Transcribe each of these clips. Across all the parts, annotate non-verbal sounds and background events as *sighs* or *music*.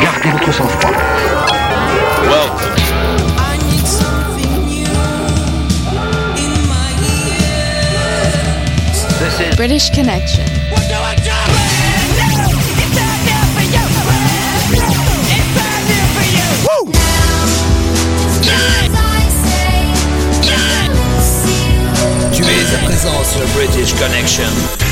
Gardez votre sang-froid. Welcome. I need something new in my ears. This is British Connection. What do I do? It's out there for you. It's out there for you. Tu es à présent sur British Connection.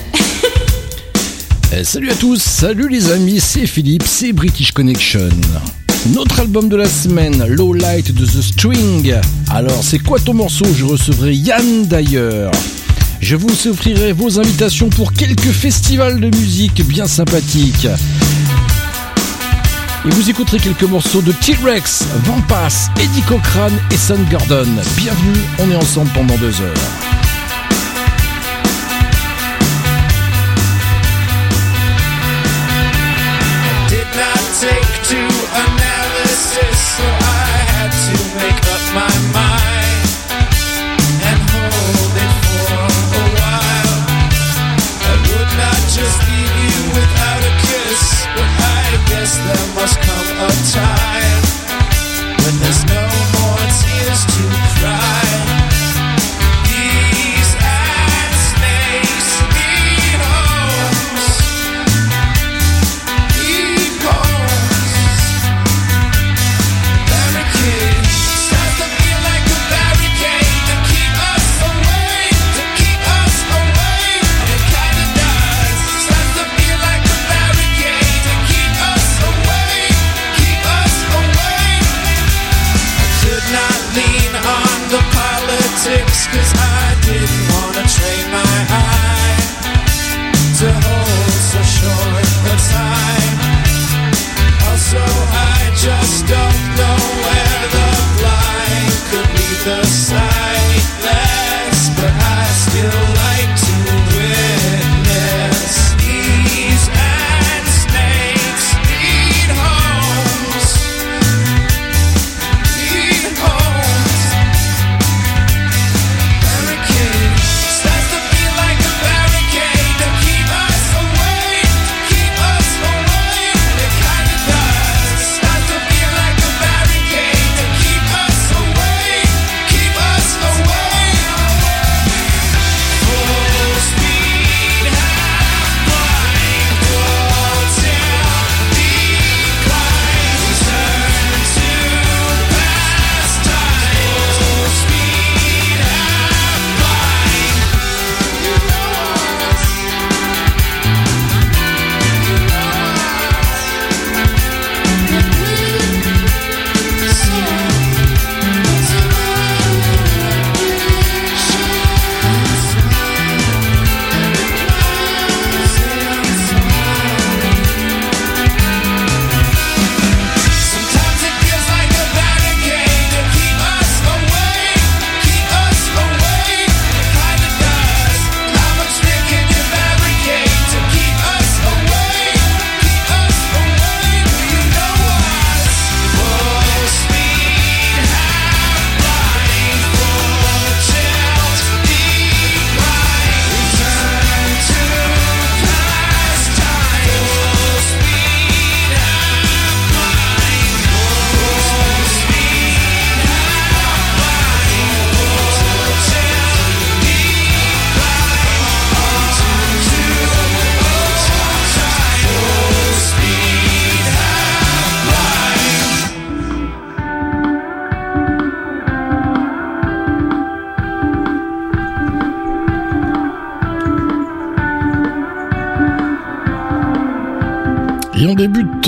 Eh, salut à tous, salut les amis, c'est Philippe, c'est British Connection. Notre album de la semaine, Low Light de The String. Alors, c'est quoi ton morceau? Je recevrai Yann d'ailleurs. Je vous offrirai vos invitations pour quelques festivals de musique bien sympathiques. Et vous écouterez quelques morceaux de T-Rex, Vampas, Eddie Cochran et Son Gordon. Bienvenue, on est ensemble pendant deux heures. Take to analysis, so I had to make up my mind and hold it for a while. I would not just leave you without a kiss, but I guess there must come a time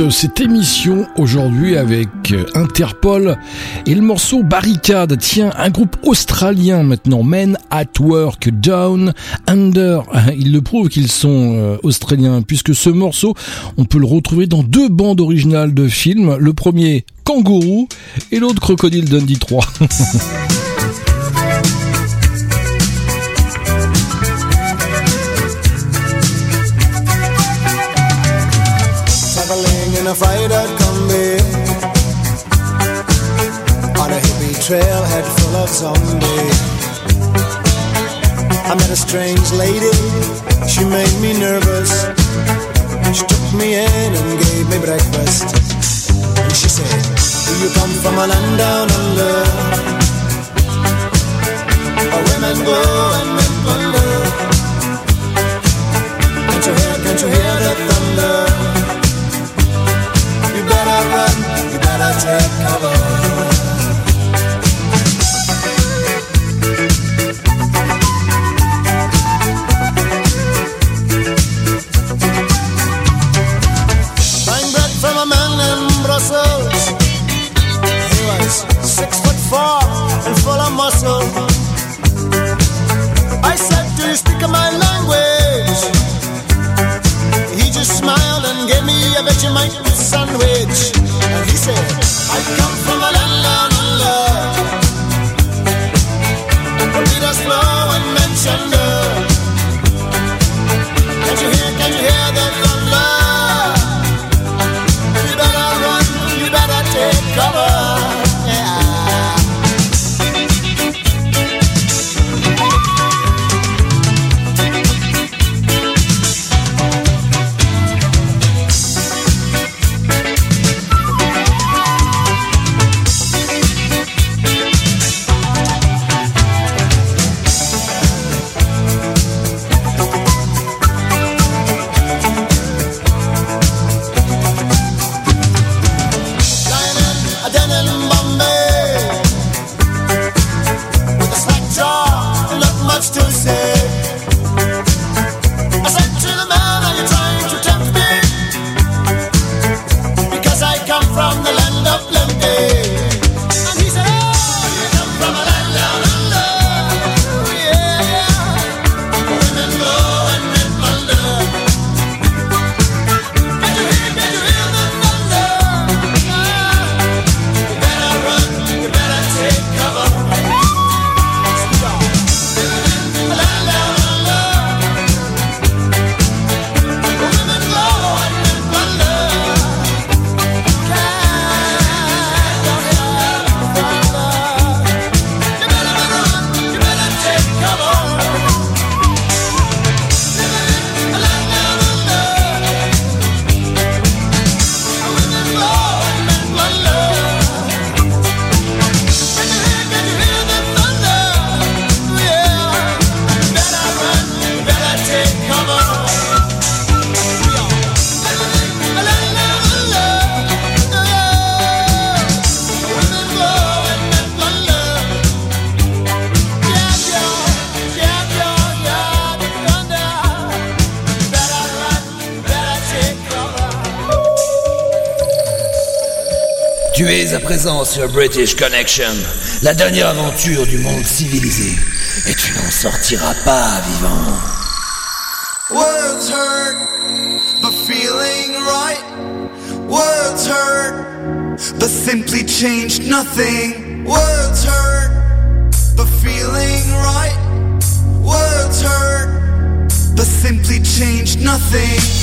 cette émission aujourd'hui avec Interpol et le morceau Barricade. Tiens, un groupe australien maintenant, Men at Work Down Under. Ils le prouvent qu'ils sont euh, australiens puisque ce morceau, on peut le retrouver dans deux bandes originales de films. Le premier, Kangourou et l'autre, Crocodile Dundee 3. *laughs* a freighter combi On a hippie trailhead full of zombies. I met a strange lady, she made me nervous. She took me in and gave me breakfast. And she said, do you come from a land down under? Where women go and men I said, Do you speak my language? Présent sur British Connection, la dernière aventure du monde civilisé. Et tu n'en sortiras pas vivant. Words hurt, but feeling right. Words hurt, but simply change nothing. Words hurt, but feeling right. Words hurt, but simply change nothing.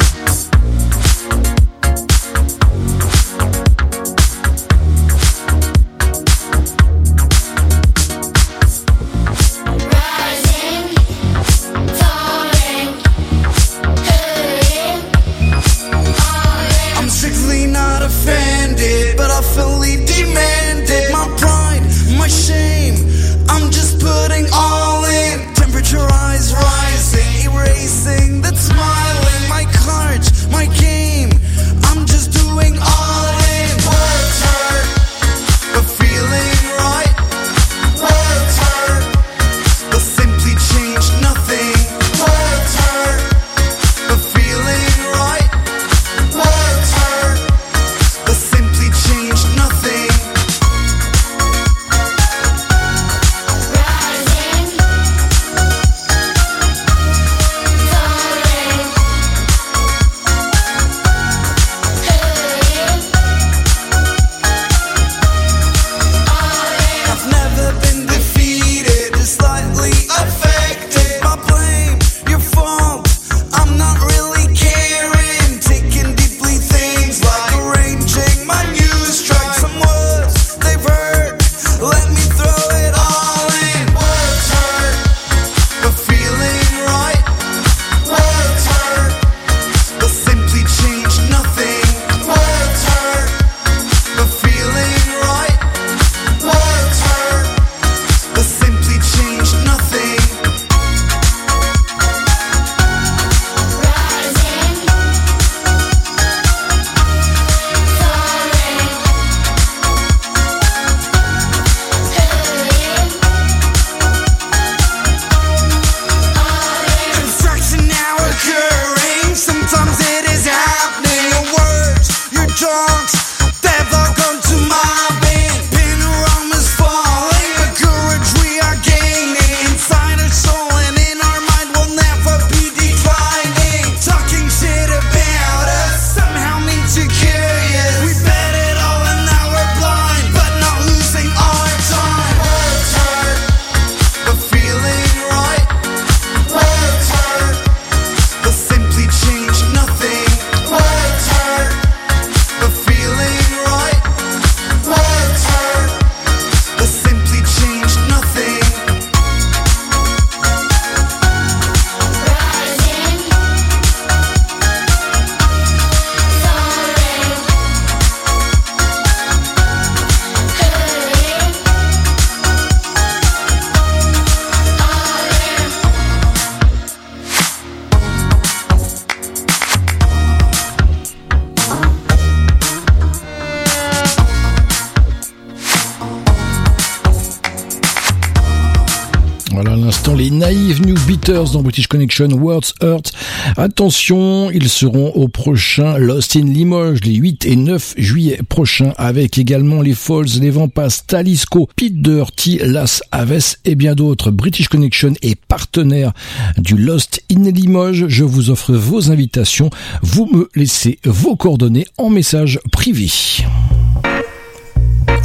Dans British Connection Words Hurt. Attention, ils seront au prochain Lost in Limoges les 8 et 9 juillet prochains avec également les Falls, les Vampas, Talisco, Pete Dirty, Las Aves et bien d'autres. British Connection est partenaire du Lost in Limoges. Je vous offre vos invitations. Vous me laissez vos coordonnées en message privé.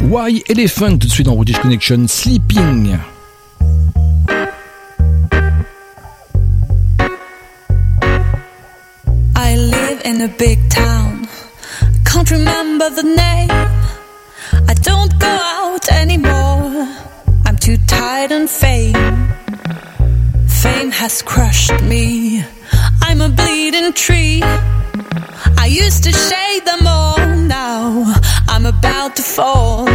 Why Elephant tout de suite dans British Connection Sleeping. Live in a big town. Can't remember the name. I don't go out anymore. I'm too tired and fame. Fame has crushed me. I'm a bleeding tree. I used to shade them all. Now I'm about to fall.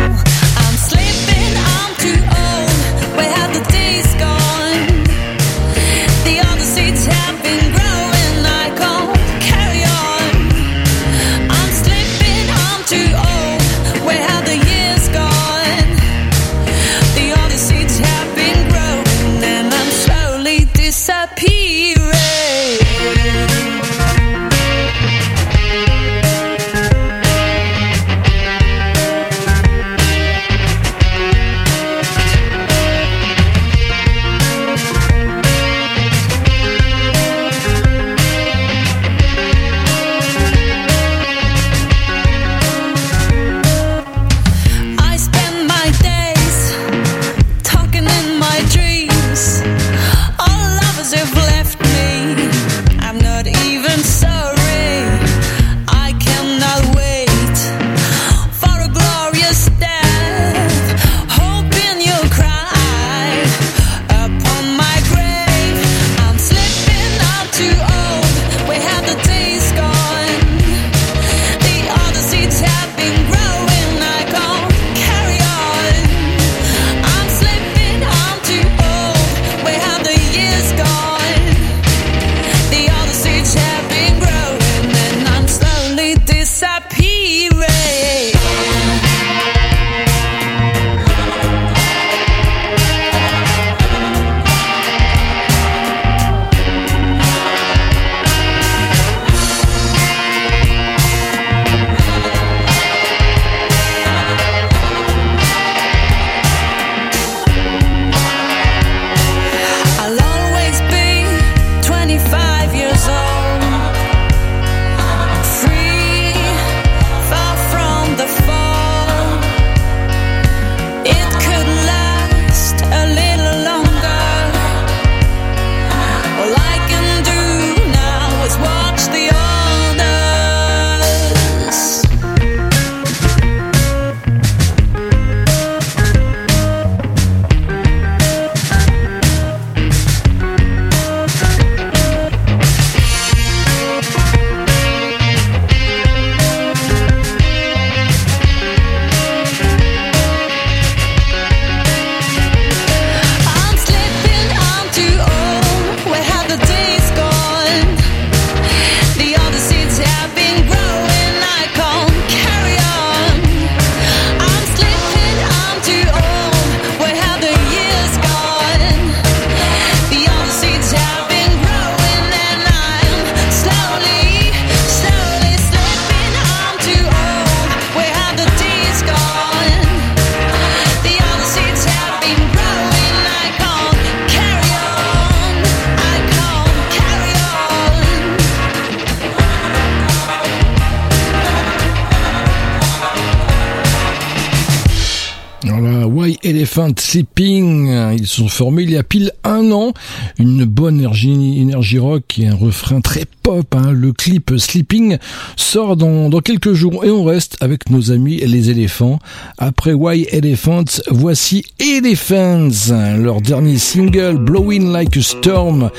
se sont formés il y a pile un an. Une bonne énergie, énergie rock et un refrain très pop. Hein. Le clip Sleeping sort dans, dans quelques jours et on reste avec nos amis les éléphants. Après Why Elephants, voici Elephants, leur dernier single Blowing Like a Storm.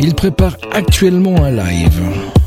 Ils préparent actuellement un live.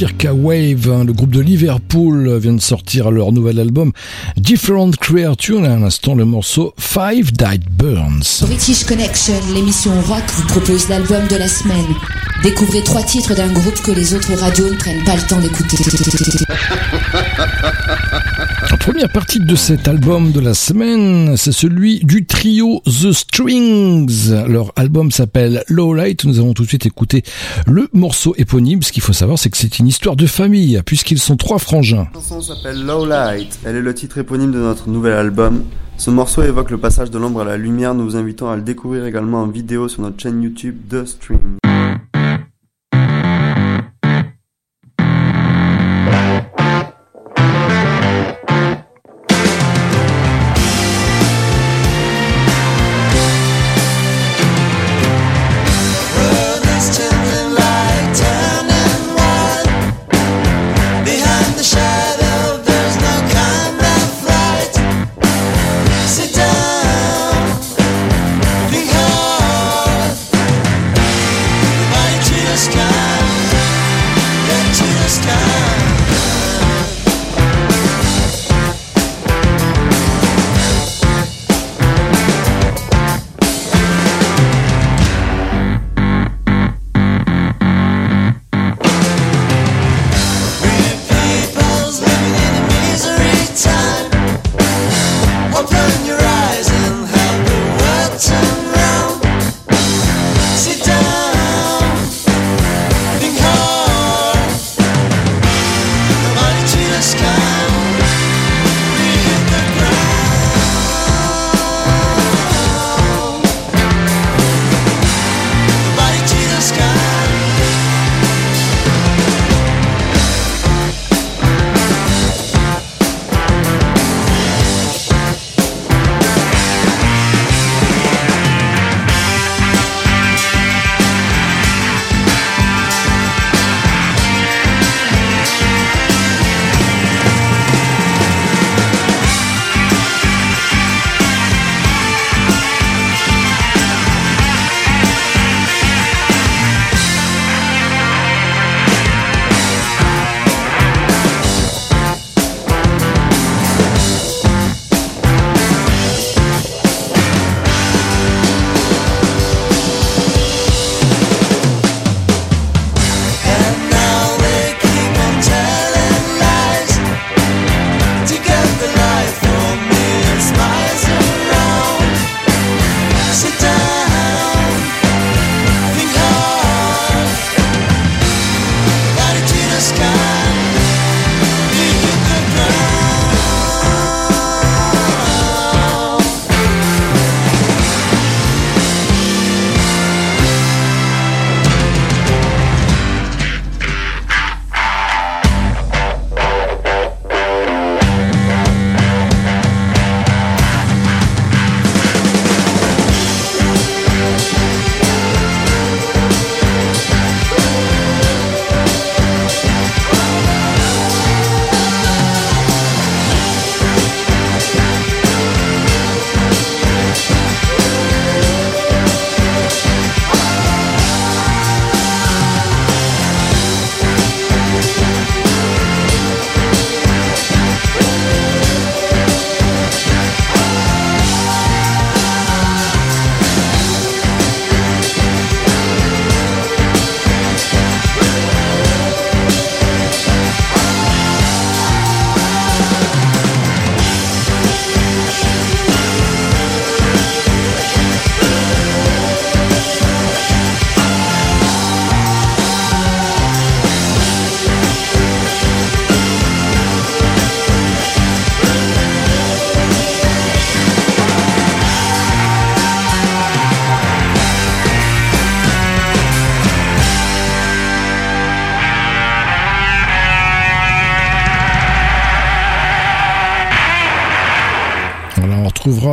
Circa Wave, hein, le groupe de Liverpool, vient de sortir leur nouvel album Different Creature. À l'instant, le morceau Five Died Burns. British Connection, l'émission rock vous propose l'album de la semaine. Découvrez trois titres d'un groupe que les autres radios ne prennent pas le temps d'écouter. *laughs* Première partie de cet album de la semaine, c'est celui du trio The Strings. Leur album s'appelle Low Light. Nous avons tout de suite écouté le morceau éponyme. Ce qu'il faut savoir, c'est que c'est une histoire de famille, puisqu'ils sont trois frangins. La chanson s'appelle Low Light. Elle est le titre éponyme de notre nouvel album. Ce morceau évoque le passage de l'ombre à la lumière. Nous vous invitons à le découvrir également en vidéo sur notre chaîne YouTube The String.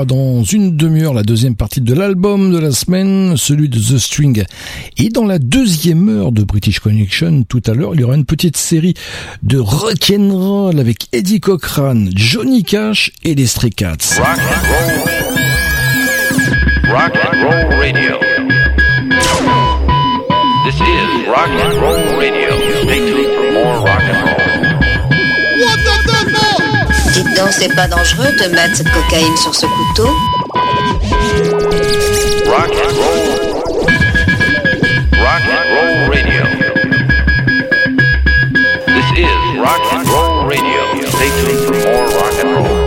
Dans une demi-heure la deuxième partie de l'album de la semaine, celui de The String. Et dans la deuxième heure de British Connection, tout à l'heure, il y aura une petite série de rock'n'roll avec Eddie Cochran, Johnny Cash et les Stray Cats. Dites donc, c'est pas dangereux de mettre cette cocaïne sur ce couteau Rock and roll. Rock and roll radio. This is rock and roll radio. Stay tuned for more rock and roll.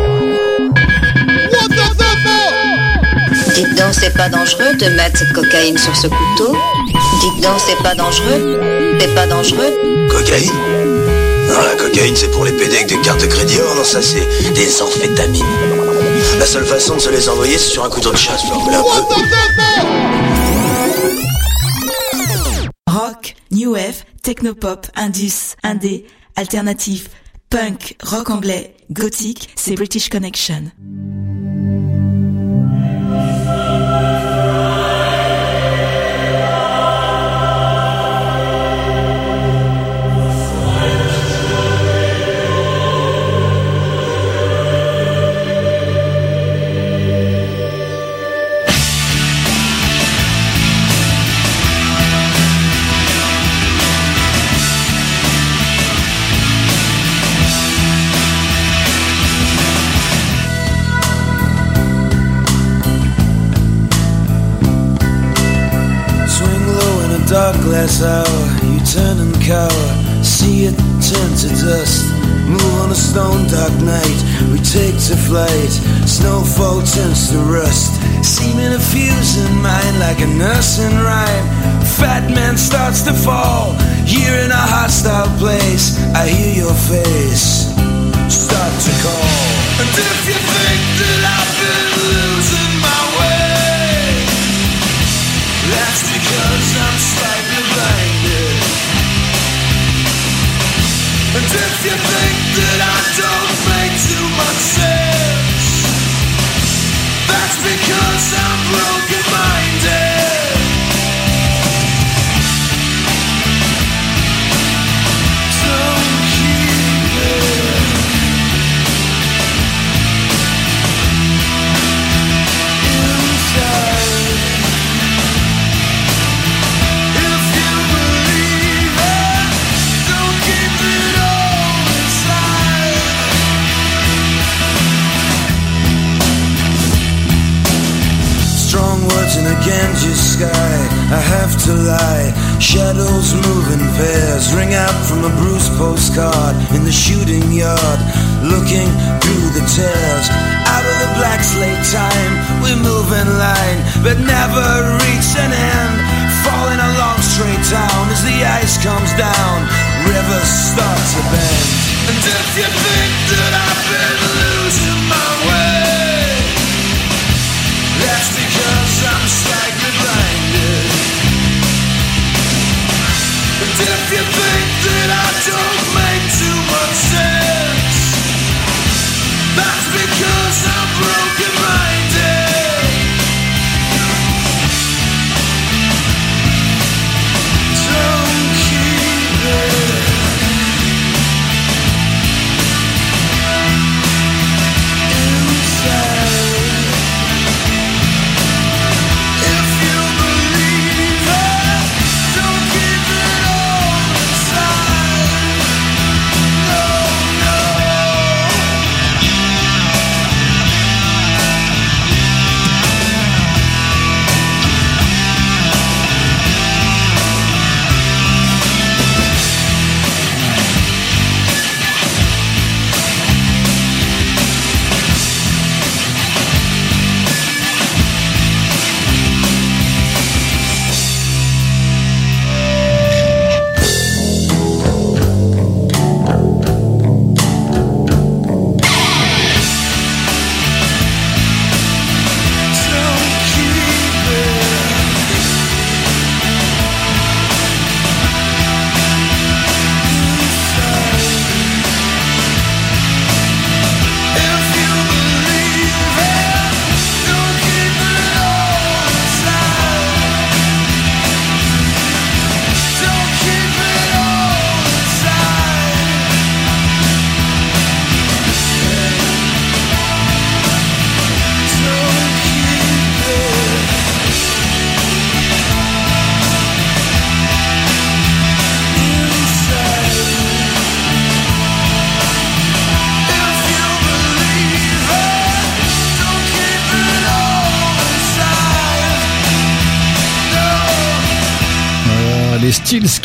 Dites donc, c'est pas dangereux de mettre cette cocaïne sur ce couteau Dites donc, c'est pas dangereux C'est pas dangereux Cocaïne? Cocaïne, c'est pour les PD avec des cartes de crédit. Oh non, ça, c'est des amphétamines. La seule façon de se les envoyer, c'est sur un couteau de chasse. Rock, new wave, technopop, indus, indé, alternatif, punk, rock anglais, gothique, c'est British Connection. Dark hour. You turn and cower. See it turn to dust. Move on a stone dark night. We take to flight. Snowfall turns to rust. Seeming a fuse in mind like a nursing rhyme. Fat man starts to fall. Here in a hostile place. I hear your face. Start to call. And if you think because I'm broken In a Ganges sky. I have to lie. Shadows move in pairs, ring out from a bruised postcard in the shooting yard. Looking through the tears, out of the black slate time, we move in line, but never reach an end. Falling along straight down as the ice comes down, rivers start to bend. And if you think that I've been losing my way. That's that's because I'm broken minded.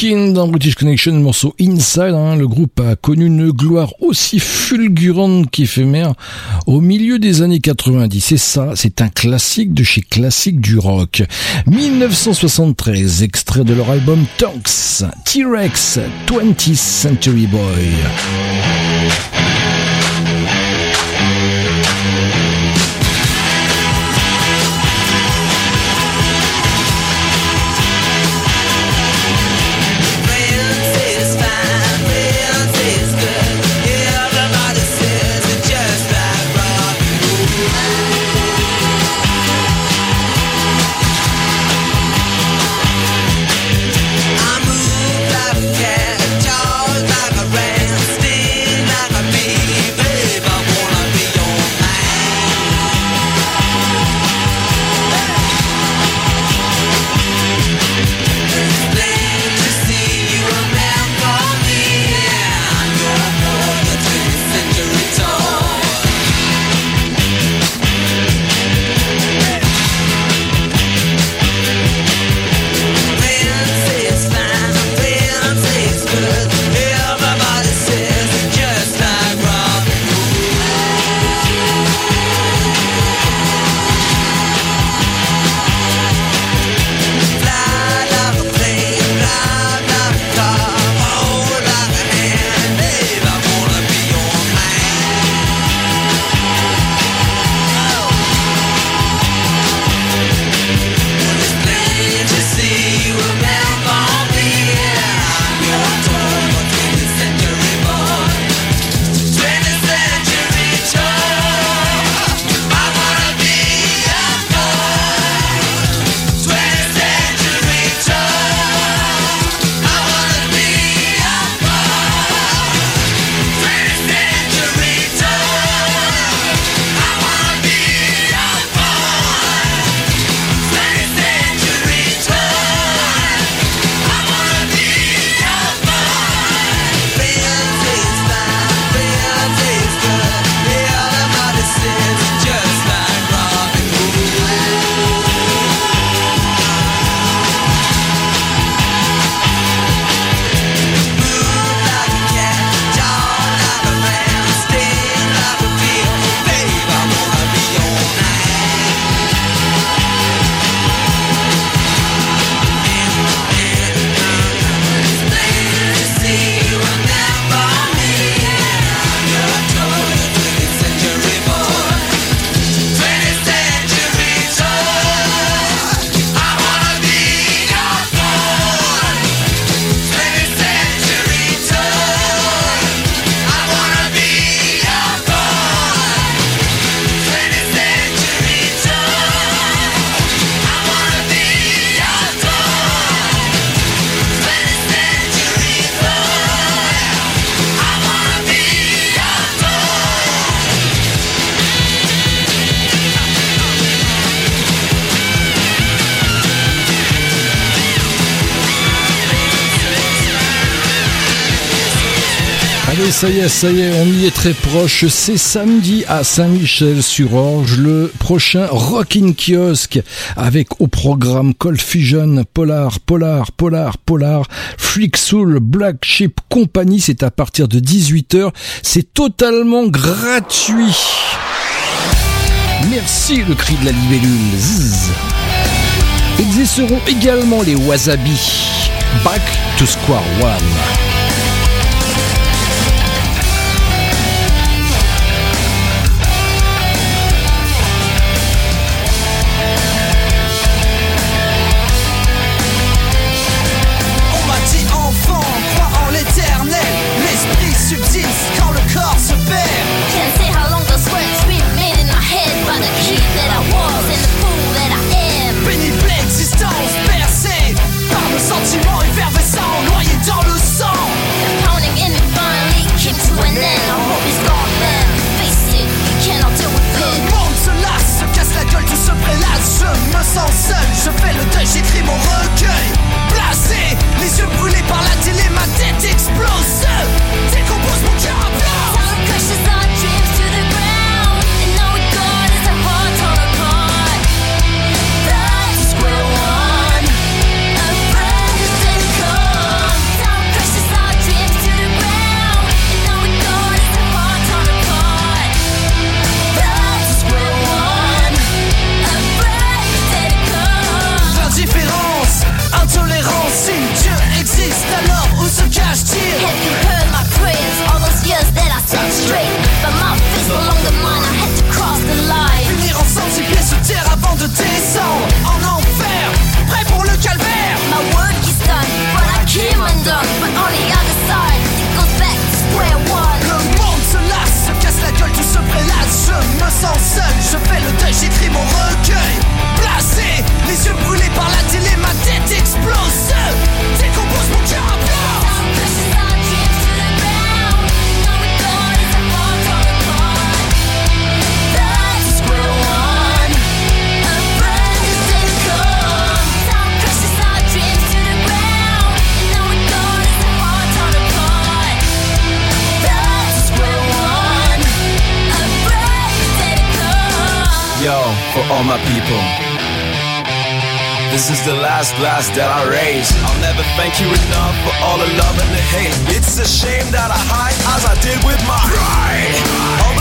Dans British Connection, le morceau Inside. hein. le groupe a connu une gloire aussi fulgurante qu'éphémère au milieu des années 90. Et ça, c'est un classique de chez classique du rock. 1973, extrait de leur album Tonks, T-Rex, 20th Century Boy. Ça y est, ça y est, on y est très proche. C'est samedi à Saint-Michel-sur-Orge, le prochain Rockin' Kiosque, avec au programme Cold Fusion, Polar, Polar, Polar, Polar, Freak Soul, Black Sheep Company. C'est à partir de 18h. C'est totalement gratuit. Merci le cri de la libellule. Zzz. Existeront également les Wasabi. Back to Square One. je descends en enfer, prêt pour le calvaire. My work is done, but I came undone. But on the other side, it goes back square one. Le monde se lasse, se casse la gueule, tout se prélasse. Je me sens seul, je fais le deuil, j'écris mon recueil. Placé, les yeux brûlés par la télé, ma tête all my people. This is the last glass that I raise. I'll never thank you enough for all the love and the hate. It's a shame that I hide as I did with my pride.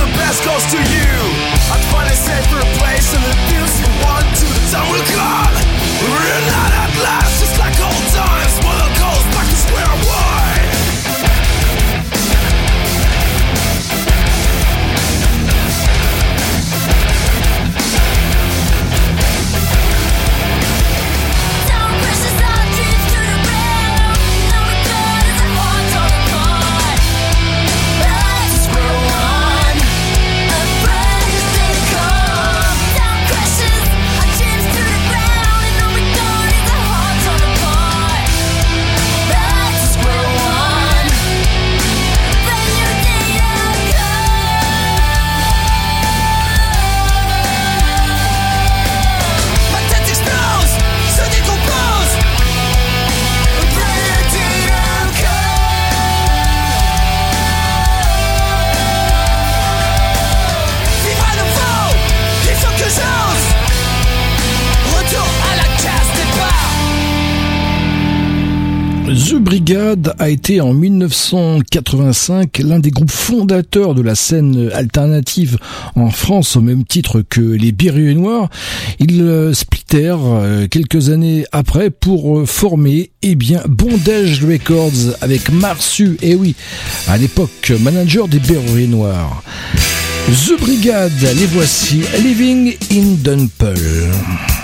A été en 1985 l'un des groupes fondateurs de la scène alternative en France au même titre que les Berruyers Noirs. Ils euh, splittèrent euh, quelques années après pour euh, former eh Bondage Records avec Marsu, et oui, à l'époque manager des Berruyers Noirs. The Brigade, les voici, Living in Dunpole.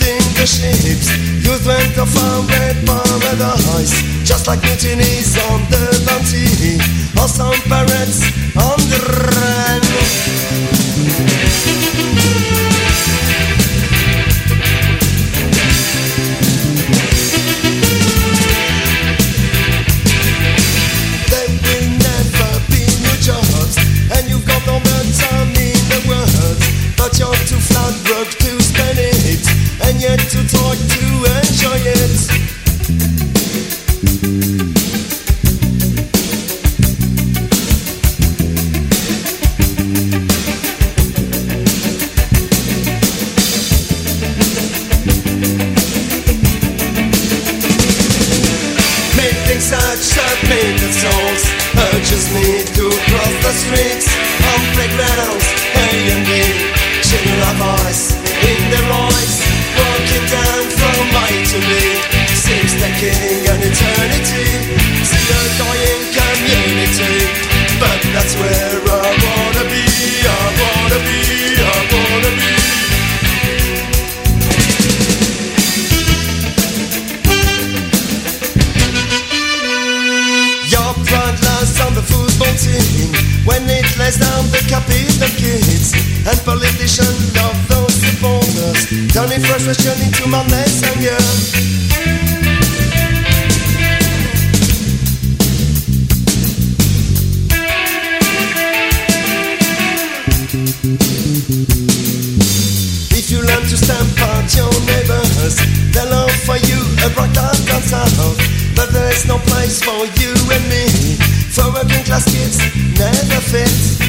the ships. Youth went off and red paradise. Just like mutinies on the bounty. Or some pirates on the run. There will never be new jobs. And you've got no time in the world. But you're enjoy it. Lays down the capital kids and politicians love those supporters, turning frustration into madness and. If you learn to stamp out your neighbors, they'll offer you a brighter dance out. But there's no place for you and me. For working class kids, never fit.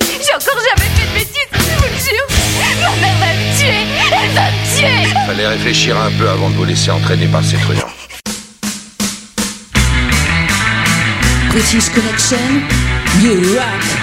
J'ai encore jamais fait de bêtises, je vous le jure. Ma mère va me tuer, elle va me tuer. Fallait réfléchir un peu avant de vous laisser entraîner par ces truands. British Connection, You Rock.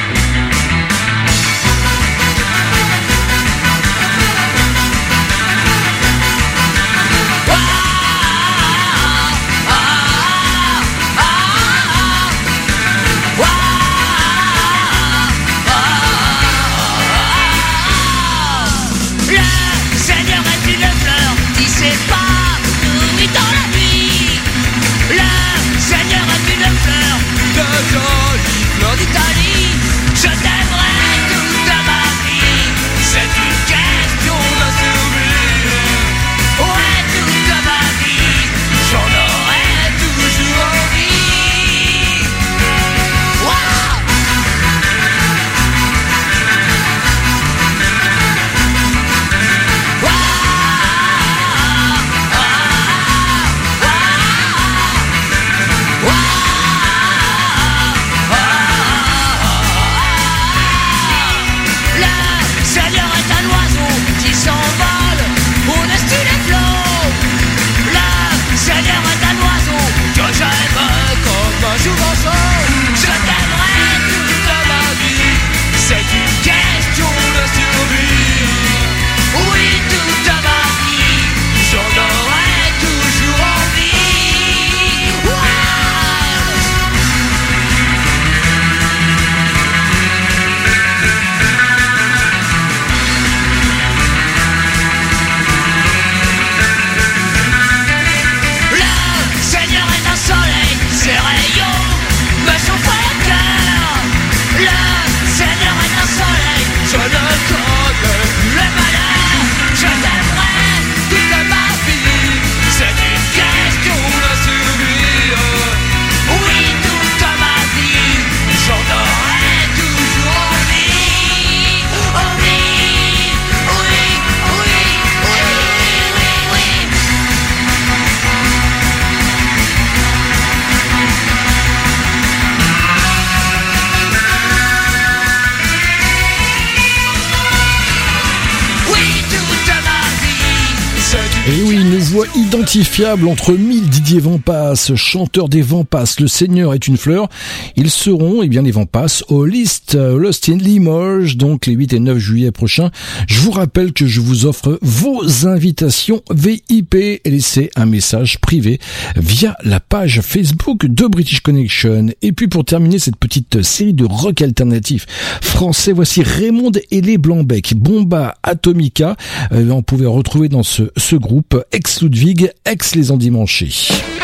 L'amitié fiable entre mille Didier Vampas, chanteur des Vampas, Le Seigneur est une fleur. Ils seront, eh bien, les Vampas au List, euh, Lost in Limoges, donc les 8 et 9 juillet prochains. Je vous rappelle que je vous offre vos invitations VIP et laissez un message privé via la page Facebook de British Connection. Et puis pour terminer cette petite série de rock alternatif français, voici Raymond et les Blancs-Becs, Bomba Atomica. Euh, on pouvait retrouver dans ce, ce groupe ex-Ludwig Aix-les-Endimanchés.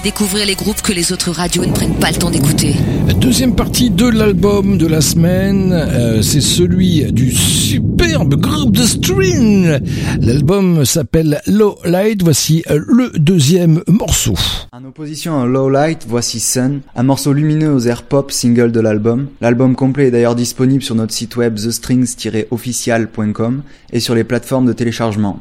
découvrir les groupes que les autres radios ne prennent pas le temps d'écouter. Deuxième partie de l'album de la semaine, euh, c'est celui du superbe groupe de String. L'album s'appelle Low Light, voici euh, le deuxième morceau. En opposition à Low Light, voici Sun, un morceau lumineux aux airs pop single de l'album. L'album complet est d'ailleurs disponible sur notre site web thestrings-official.com et sur les plateformes de téléchargement.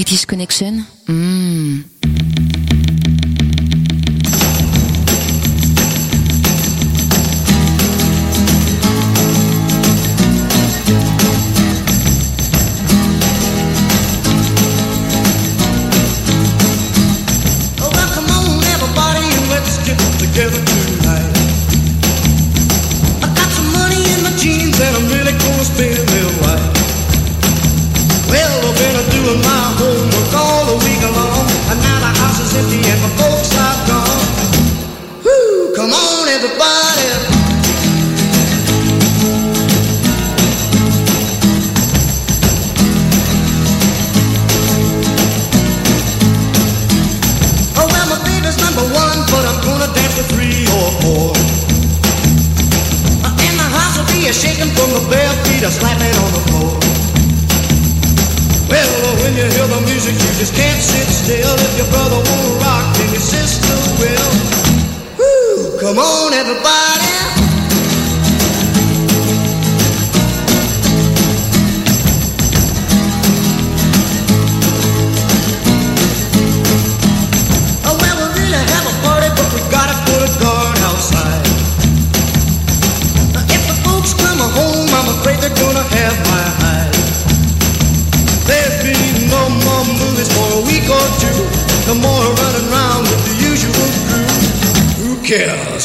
British Connection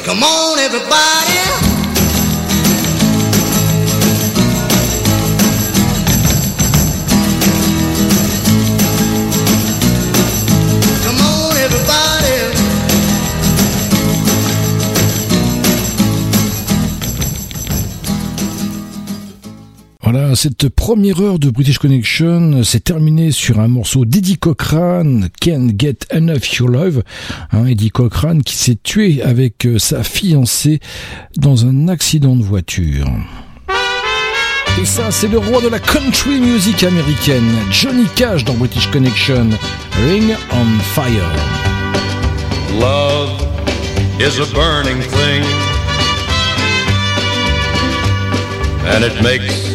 Come on, everybody. Cette première heure de British Connection s'est terminée sur un morceau d'Eddie Cochrane, Can't Get Enough Your Love. Hein, Eddie Cochrane qui s'est tué avec euh, sa fiancée dans un accident de voiture. Et ça, c'est le roi de la country music américaine, Johnny Cash dans British Connection, Ring on Fire. Love is a burning thing, and it makes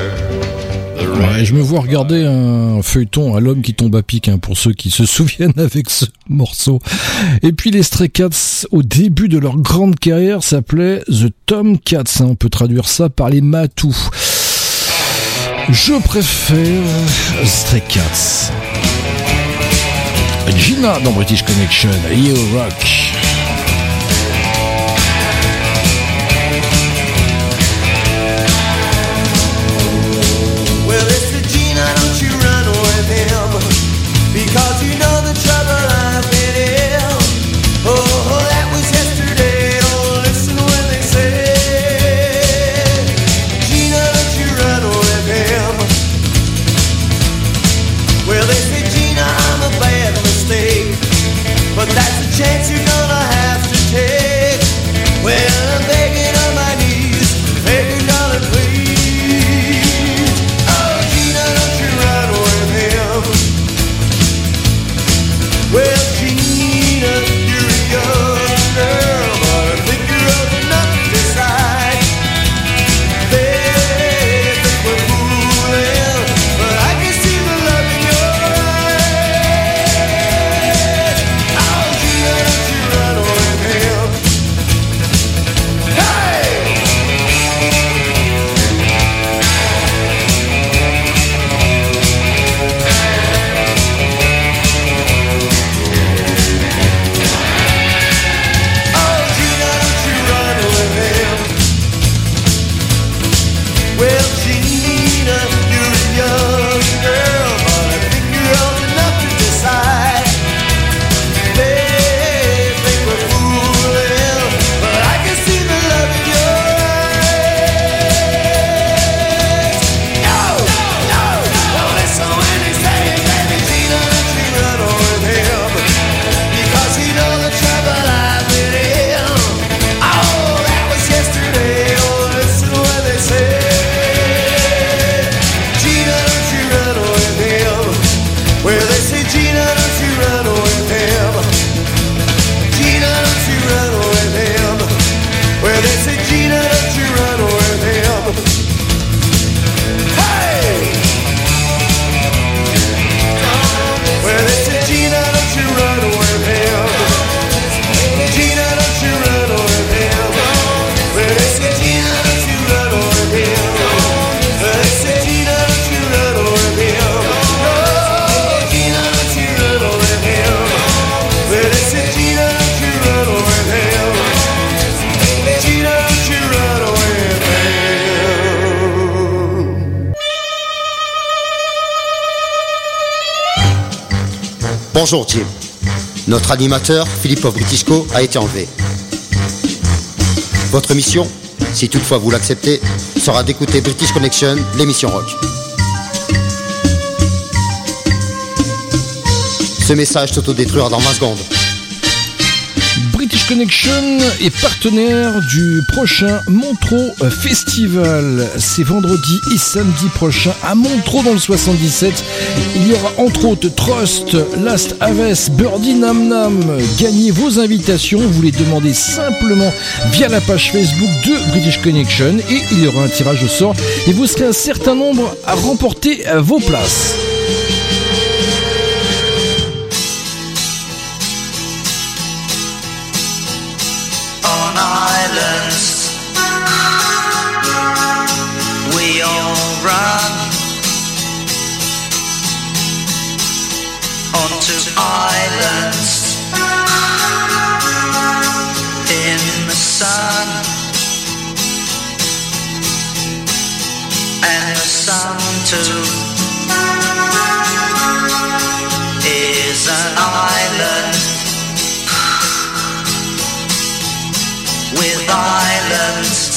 Et je me vois regarder un feuilleton à l'homme qui tombe à pic, hein, pour ceux qui se *laughs* souviennent avec ce morceau. Et puis les Stray Cats, au début de leur grande carrière, s'appelaient The Tom Cats. Hein. On peut traduire ça par les matous. Je préfère Stray Cats. Gina dans British Connection, You Rock. change you Bonjour Jim. Notre animateur, Philippe Britisco, a été enlevé. Votre mission, si toutefois vous l'acceptez, sera d'écouter British Connection, l'émission rock. Ce message s'autodétruira dans 20 secondes. Connection est partenaire du prochain Montreux Festival. C'est vendredi et samedi prochain à Montreux dans le 77. Il y aura entre autres Trust, Last Aves, Birdie Nam Nam. Gagnez vos invitations, vous les demandez simplement via la page Facebook de British Connection et il y aura un tirage au sort et vous serez un certain nombre à remporter vos places. to is an island *sighs* with islands.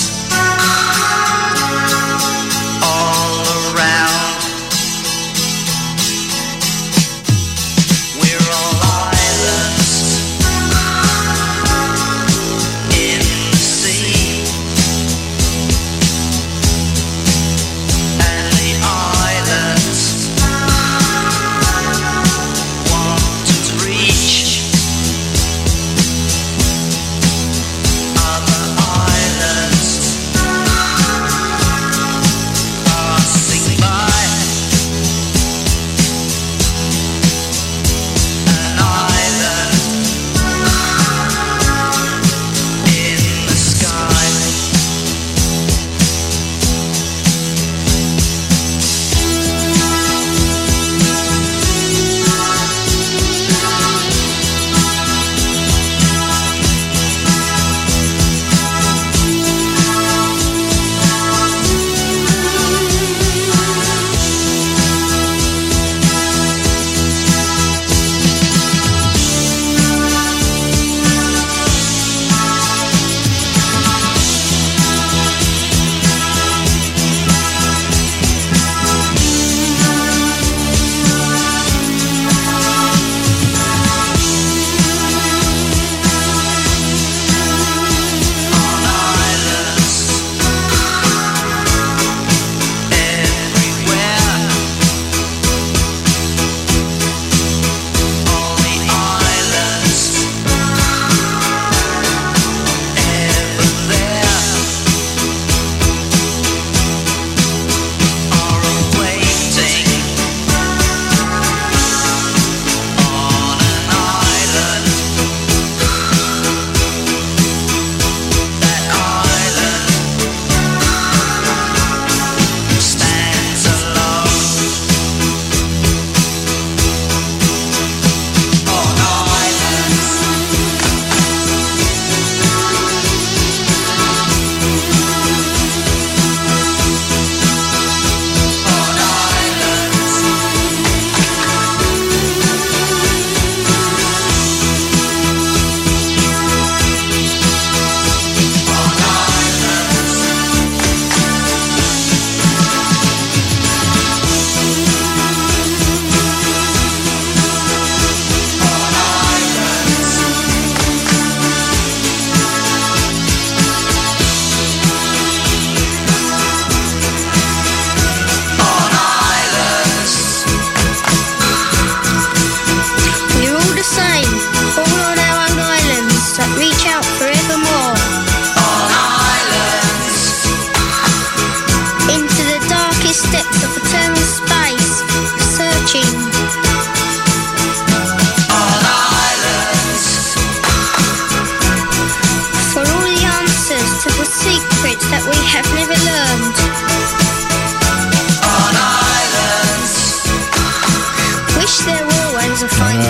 come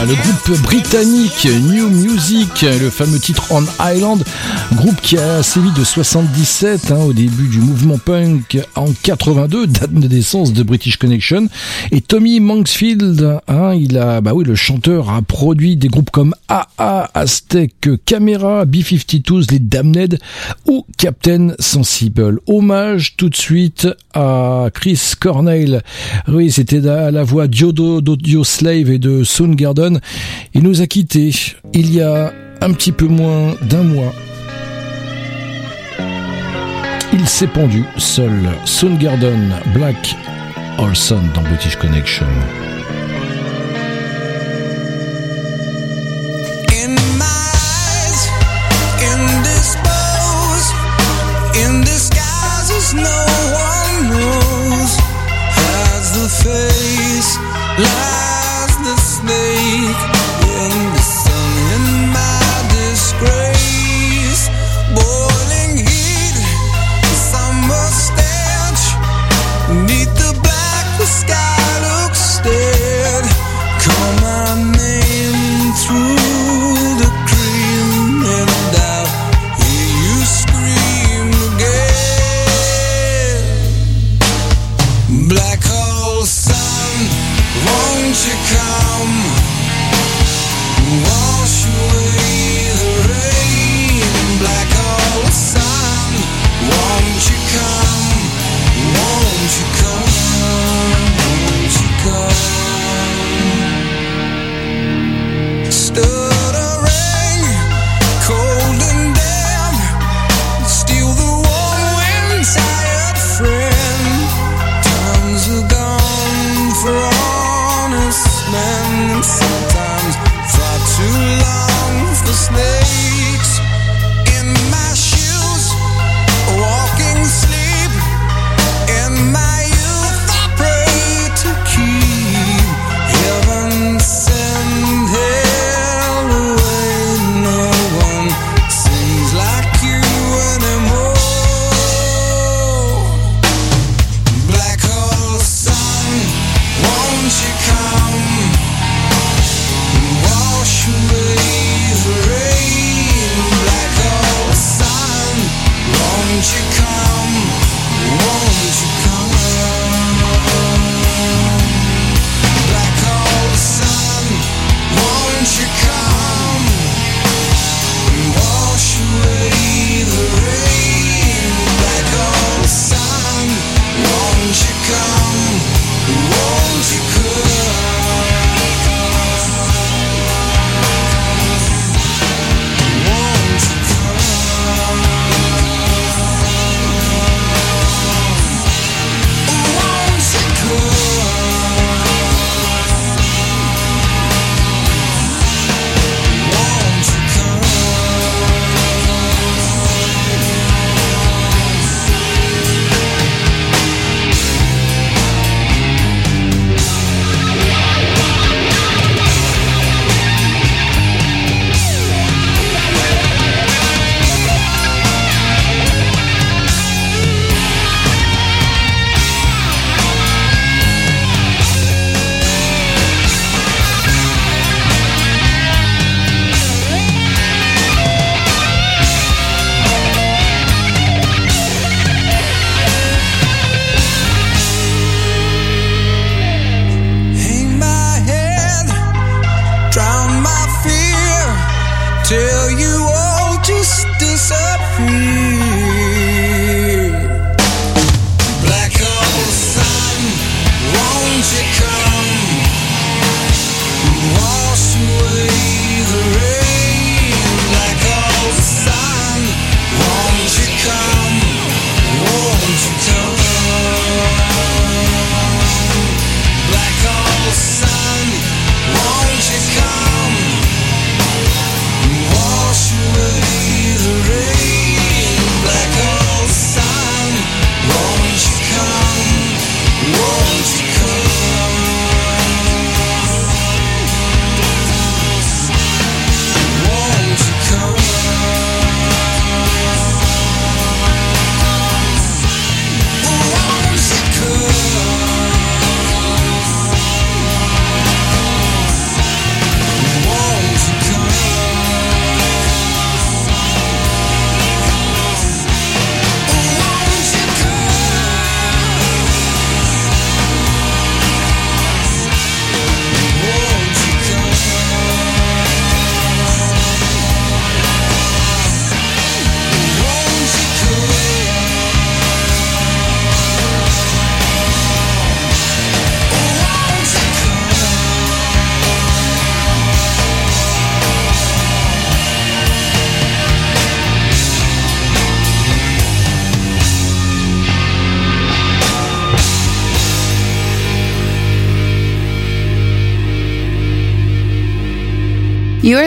le groupe britannique New Music, le fameux titre On Island, groupe qui a sévi de 77 hein, au début du mouvement punk en 82, date de naissance de British Connection. Et Tommy Mansfield, hein, il a, bah oui, le chanteur a produit des groupes comme AA, Aztec, Camera, B-52s, les Damned ou Captain Sensible. Hommage tout de suite à Chris Cornell. Oui, c'était la, voix d'Audio Slave et de Soundgarden. Il nous a quittés il y a un petit peu moins d'un mois. Il s'est pendu seul. Soundgarden, Black Olson dans British Connection.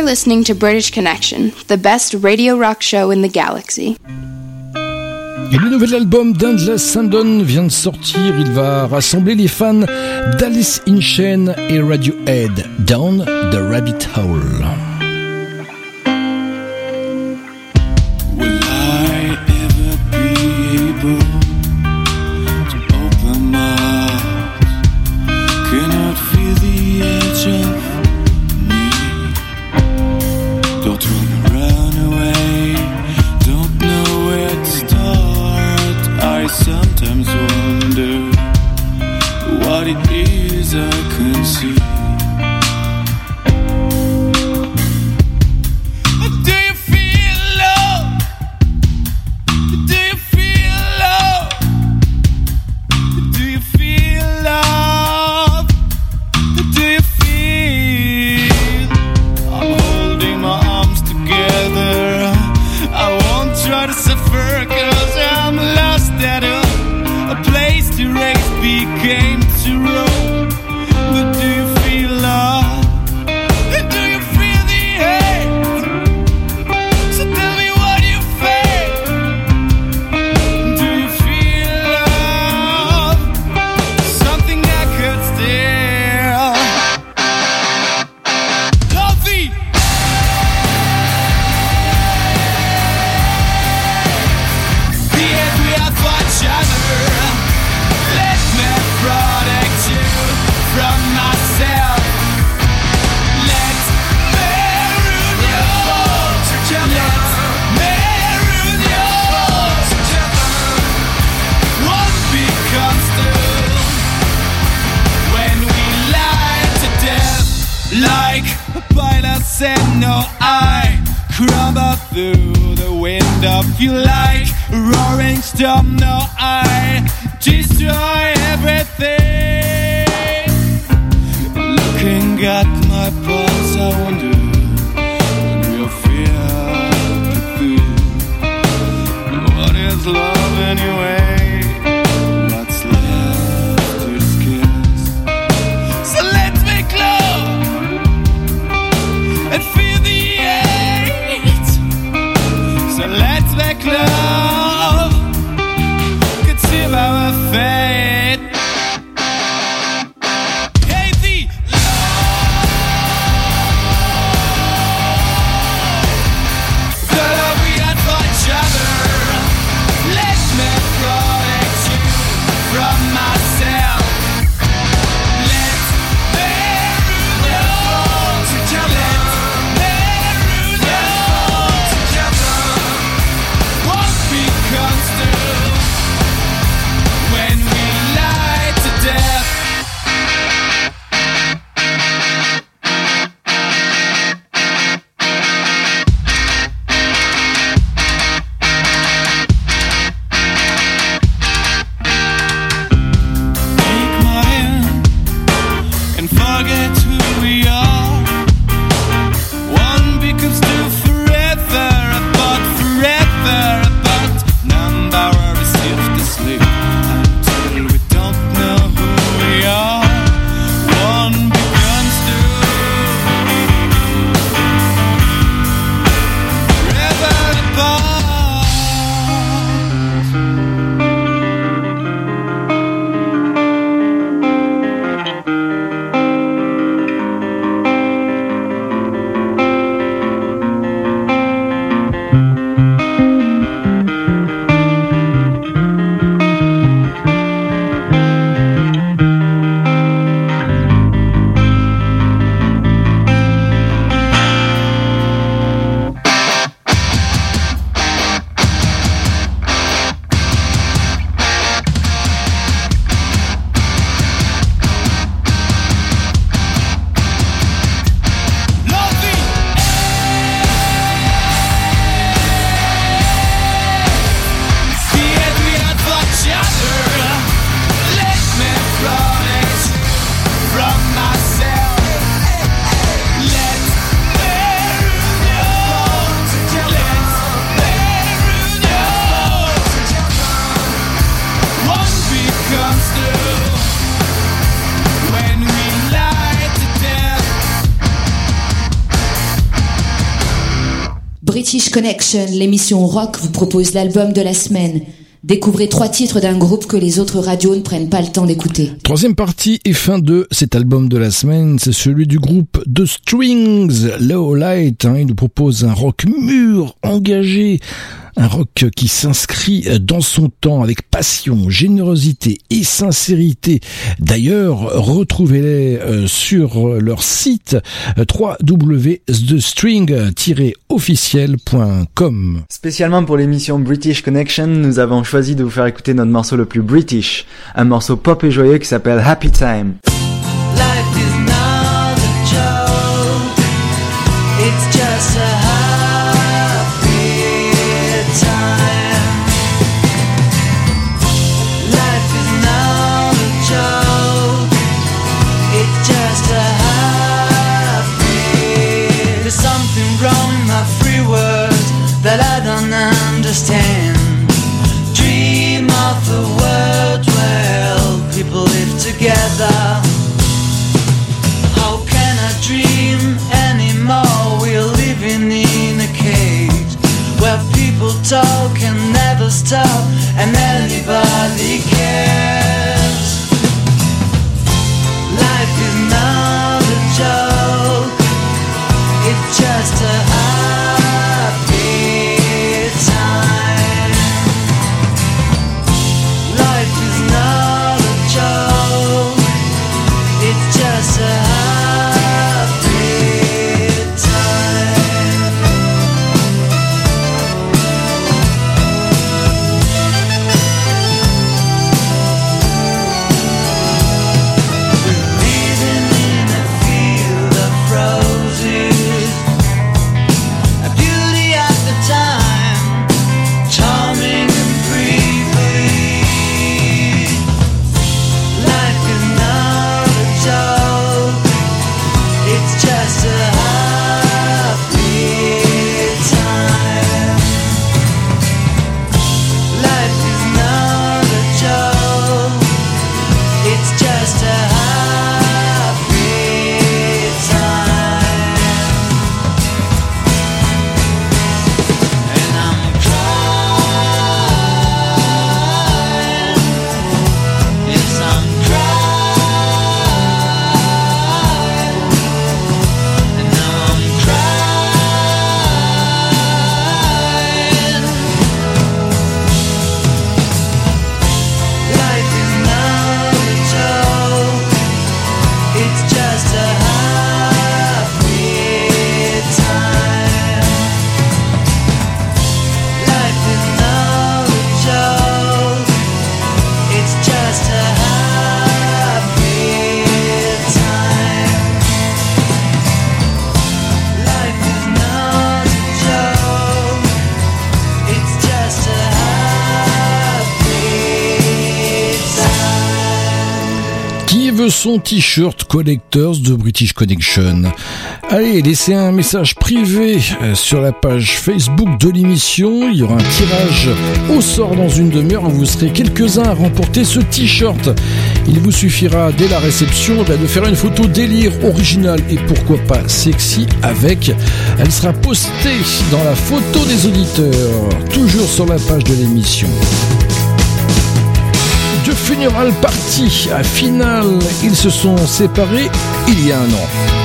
listening to British Connection, radio rock show in the galaxy. Et le nouvel album d'Andless Sandon vient de sortir. Il va rassembler les fans d'Alice in Chains et Radiohead, Down the Rabbit Hole. L'émission rock vous propose l'album de la semaine. Découvrez trois titres d'un groupe que les autres radios ne prennent pas le temps d'écouter. Troisième partie et fin de cet album de la semaine, c'est celui du groupe The Strings, Low Light. hein. il nous propose un rock mûr, engagé, un rock qui s'inscrit dans son temps avec passion, générosité et sincérité. D'ailleurs, retrouvez-les euh, sur leur site euh, www.thestring-officiel.com. Spécialement pour l'émission British Connection, nous avons choisi de vous faire écouter notre morceau le plus British, un morceau pop et joyeux qui s'appelle Happy Time. Stop, and anybody cares. Son t-shirt Collectors de British Connection Allez, laissez un message privé euh, sur la page Facebook de l'émission. Il y aura un tirage au sort dans une demi-heure. Vous serez quelques-uns à remporter ce t-shirt. Il vous suffira dès la réception bah, de faire une photo délire originale et pourquoi pas sexy avec. Elle sera postée dans la photo des auditeurs, toujours sur la page de l'émission. De Funeral Party à finale, ils se sont séparés il y a un an.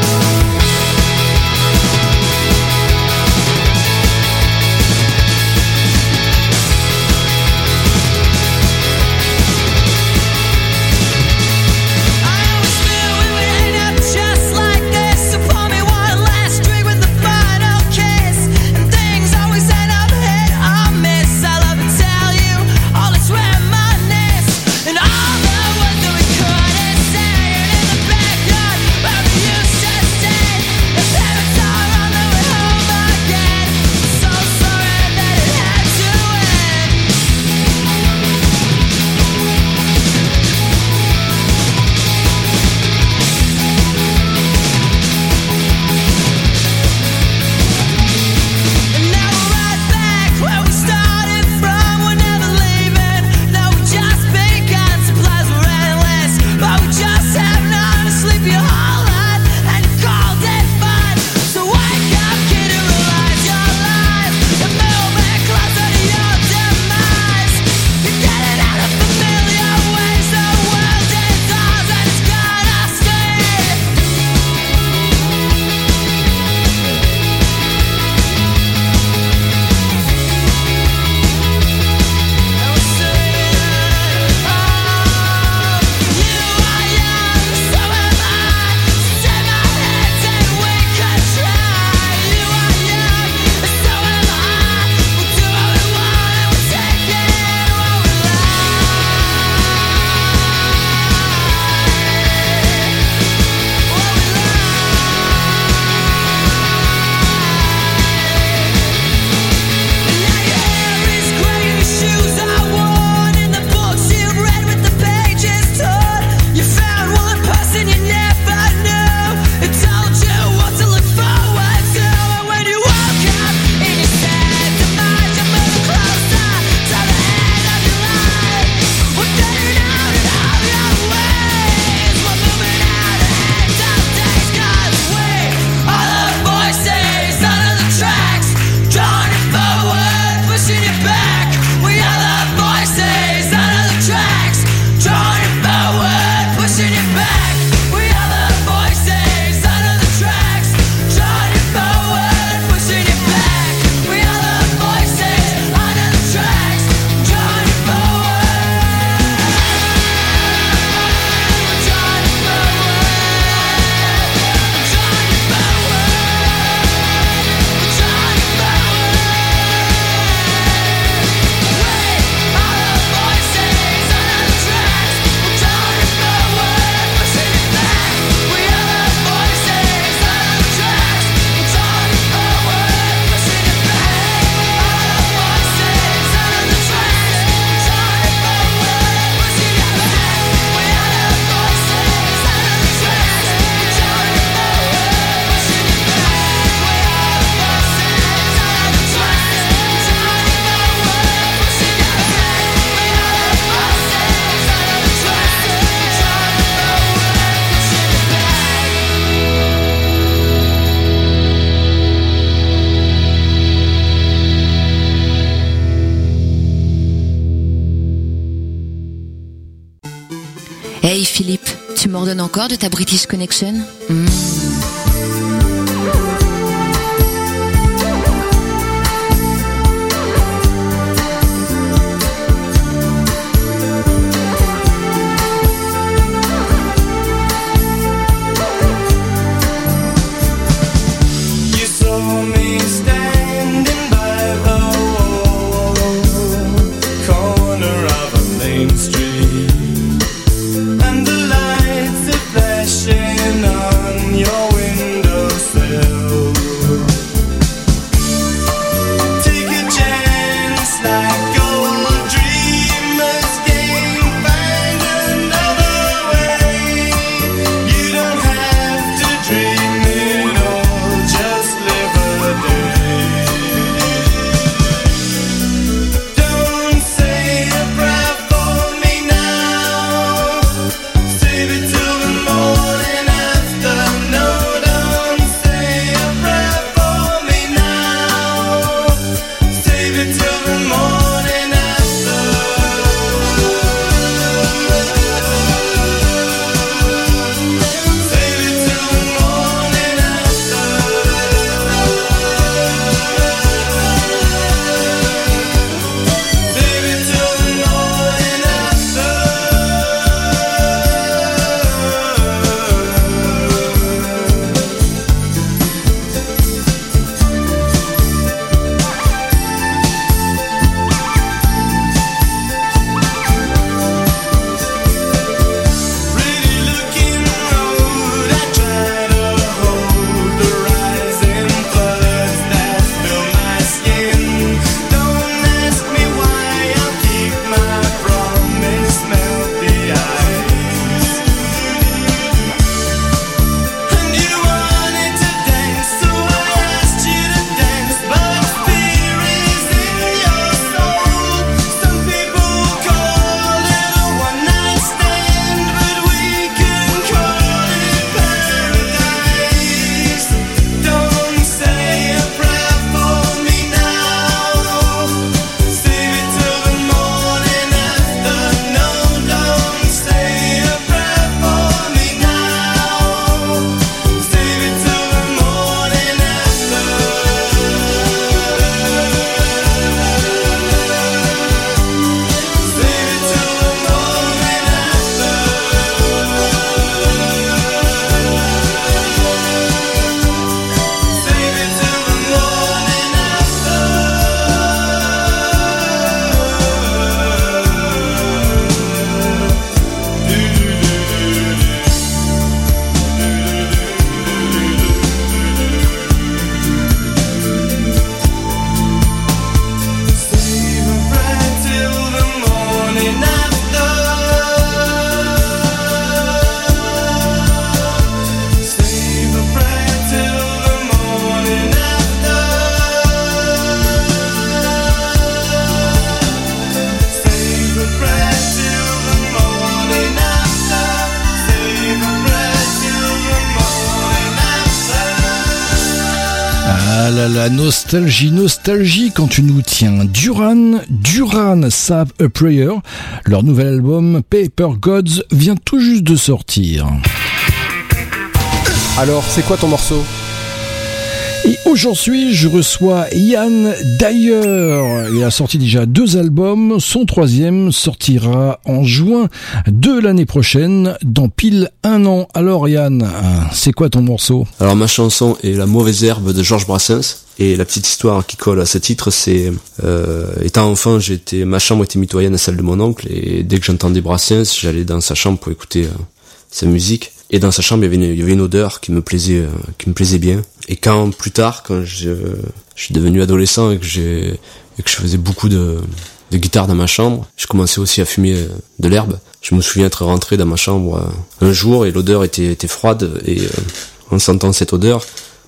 Philippe, tu m'ordonnes encore de ta British Connection? Hmm. Là là, nostalgie, nostalgie quand tu nous tiens. Duran, Duran Save a Prayer, leur nouvel album Paper Gods vient tout juste de sortir. Alors, c'est quoi ton morceau? Et aujourd'hui, je reçois Yann Dyer. Il a sorti déjà deux albums. Son troisième sortira en juin de l'année prochaine, dans pile un an. Alors Yann, c'est quoi ton morceau? Alors ma chanson est La mauvaise herbe de Georges Brassens et la petite histoire qui colle à ce titre c'est euh, étant enfant j'étais ma chambre était mitoyenne à celle de mon oncle et dès que j'entendais Brassens j'allais dans sa chambre pour écouter euh, sa musique et dans sa chambre il y avait une, il y avait une odeur qui me plaisait euh, qui me plaisait bien. Et quand plus tard quand je, je suis devenu adolescent et que j'ai et que je faisais beaucoup de de guitare dans ma chambre je commençais aussi à fumer euh, de l'herbe. Je me souviens être rentré dans ma chambre euh, un jour et l'odeur était était froide. Et euh, en sentant cette odeur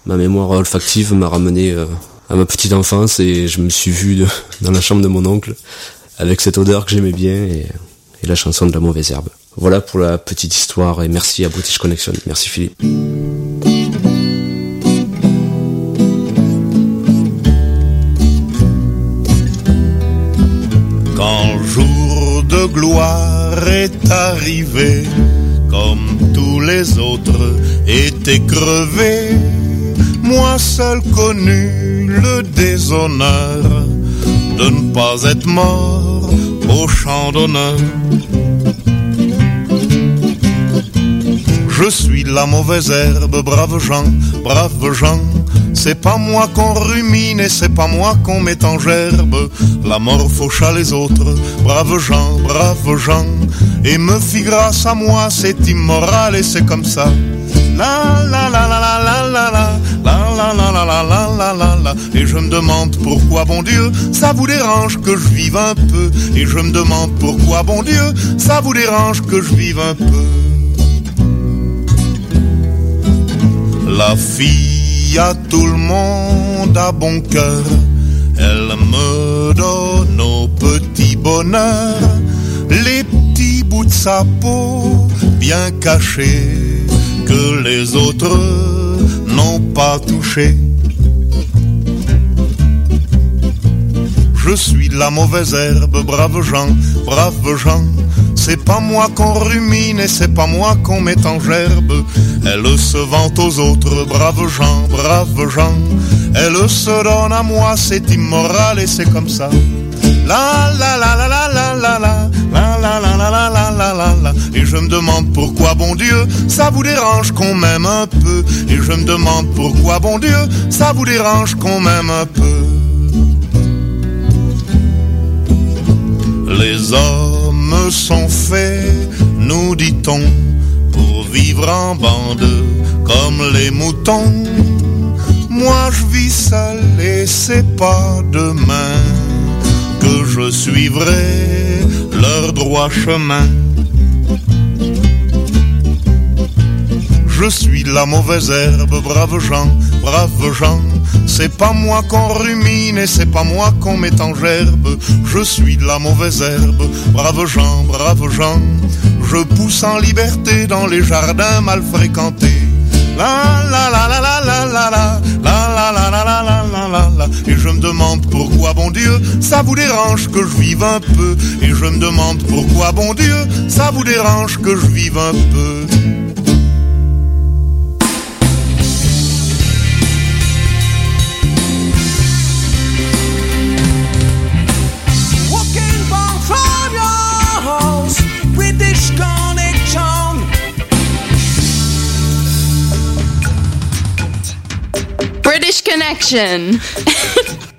ma mémoire olfactive m'a ramené euh, à ma petite enfance et je me suis vu de- *laughs* dans la chambre de mon oncle avec cette odeur que j'aimais bien et, et la chanson de la mauvaise herbe. Voilà pour la petite histoire et merci à British Connection. Merci Philippe. Quand jour de de gloire est arrivé, comme tous les autres étaient crevés. Moi seul connu le déshonneur de ne pas être mort au champ d'honneur. Je suis la mauvaise herbe, brave gens, brave gens. C'est pas moi qu'on rumine et c'est pas moi qu'on met en gerbe. La mort faucha les autres, braves gens, braves gens. Et me fit grâce à moi, c'est immoral et c'est comme ça. La la la la la la la la la la la la la la la la Et je me demande pourquoi bon Dieu ça vous dérange que je vive un peu Et je me demande pourquoi bon Dieu ça vous dérange que je vive un peu La fille à tout le monde a bon cœur. Elle me donne au petit bonheur les petits bouts de sa peau bien cachés que les autres n'ont pas touchés. Je suis la mauvaise herbe, brave gens, brave gens. C'est pas moi qu'on rumine et c'est pas moi qu'on met en gerbe. Elle se vante aux autres, braves gens, braves gens. Elle se donne à moi, c'est immoral et c'est comme ça. La la la la la la la la la la la la la la la la la Et je me demande pourquoi bon Dieu ça vous dérange qu'on m'aime un peu Et je me demande pourquoi bon Dieu ça vous dérange qu'on m'aime un peu Les hommes sont faits, nous dit-on, pour vivre en bande comme les moutons. Moi je vis seul et c'est pas demain que je suivrai leur droit chemin. Je suis la mauvaise herbe, brave gens, brave gens. C'est pas moi qu'on rumine et c'est pas moi qu'on met en gerbe. Je suis la mauvaise herbe, brave gens, brave gens. Je pousse en liberté dans les jardins mal fréquentés. La la la la la la la la la la la la la la la la la Et je me demande pourquoi bon Dieu ça vous dérange que je vive un peu Et je me demande pourquoi bon Dieu ça vous dérange que je vive un peu action. *laughs*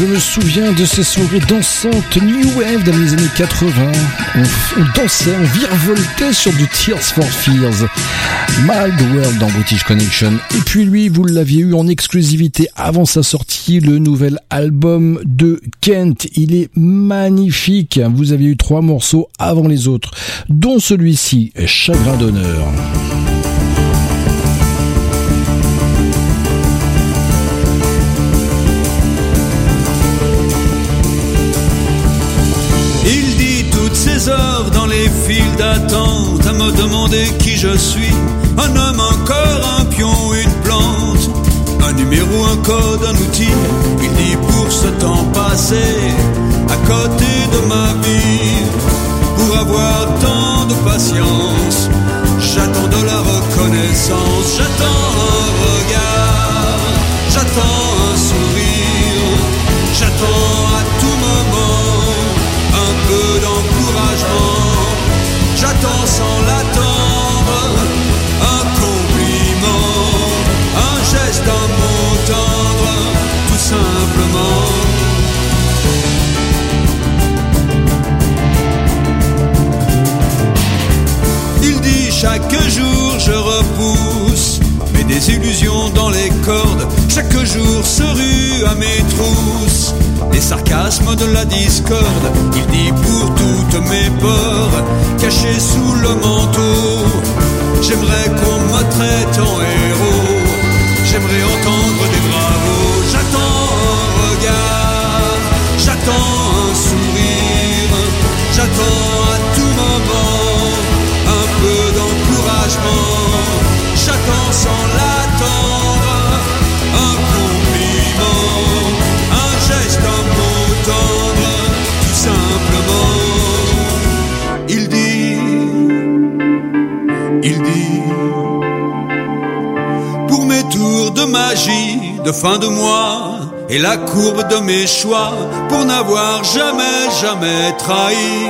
je me souviens de ces soirées dansantes New Wave dans les années 80. On, on dansait, on virevoltait sur du Tears for Fears. Mild World dans British Connection. Et puis lui, vous l'aviez eu en exclusivité avant sa sortie, le nouvel album de Kent. Il est magnifique. Vous aviez eu trois morceaux avant les autres, dont celui-ci, Chagrin d'honneur. Dans les files d'attente à me demander qui je suis. Un homme, un corps, un pion, une plante. Un numéro, un code, un outil. Il dit pour ce temps passé à côté de ma vie. Pour avoir tant de patience, j'attends de la reconnaissance. J'attends un regard, j'attends J'attends sans l'attendre un compliment, un geste, un mot tendre, tout simplement. Il dit chaque jour je repousse mes désillusions dans les cordes. Chaque jour se rue à mes trousses les sarcasmes de la discorde. Il dit pour mes peurs cachées sous le manteau. J'aimerais qu'on me traite en héros. J'aimerais entendre des bravos. J'attends un regard, j'attends un sourire, j'attends à tout moment un peu d'encouragement. J'attends sans l'attendre de magie de fin de mois et la courbe de mes choix pour n'avoir jamais, jamais trahi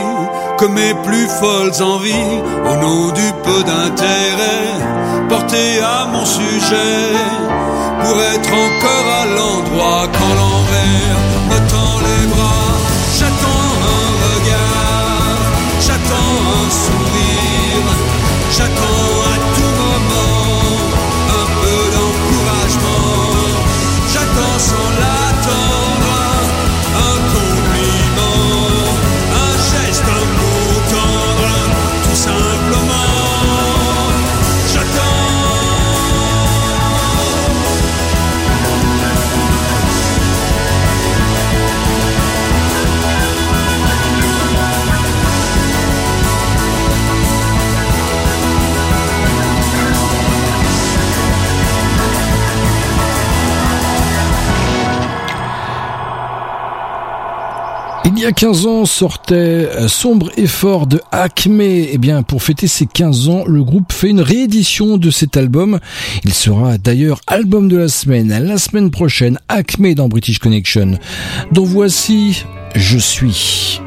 que mes plus folles envies au nom du peu d'intérêt porté à mon sujet pour être encore à l'endroit quand l'envers me Il y a 15 ans sortait euh, Sombre effort de Acme. Eh bien, pour fêter ses 15 ans, le groupe fait une réédition de cet album. Il sera d'ailleurs album de la semaine. La semaine prochaine, Acme dans British Connection. Donc voici Je suis.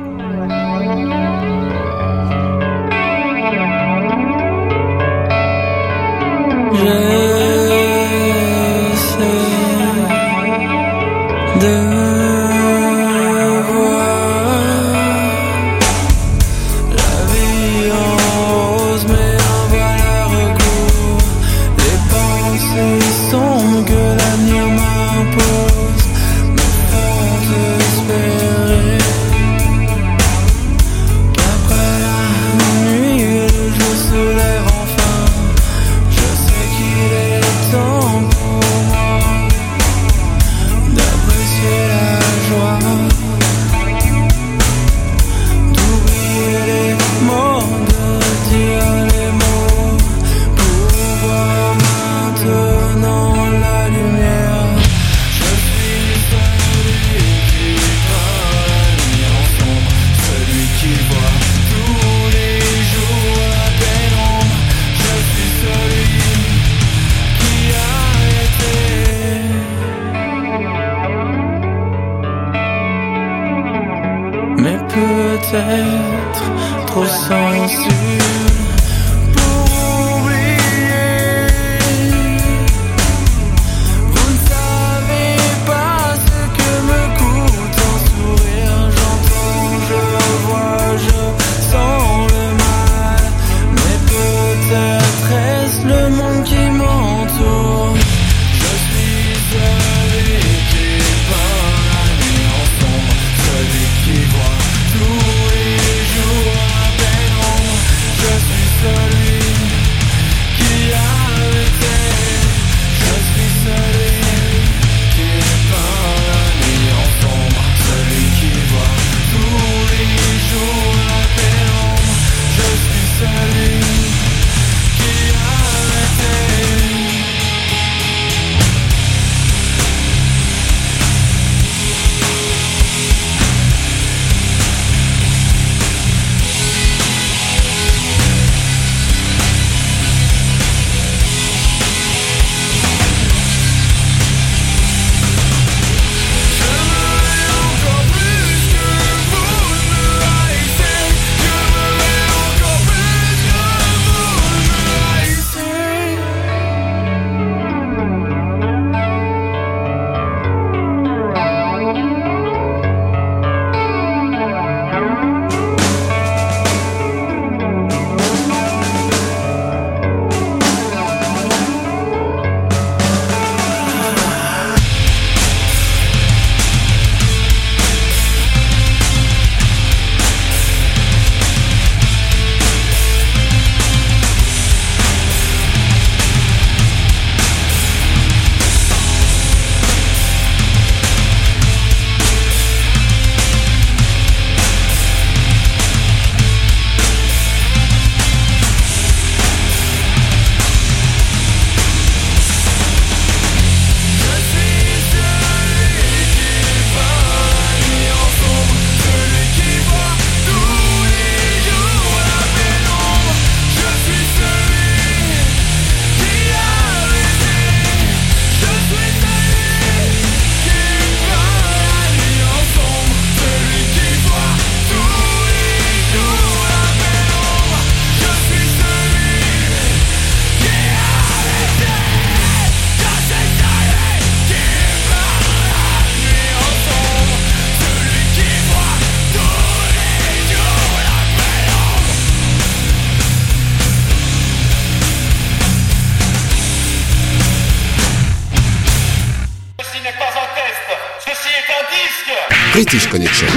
British Connection.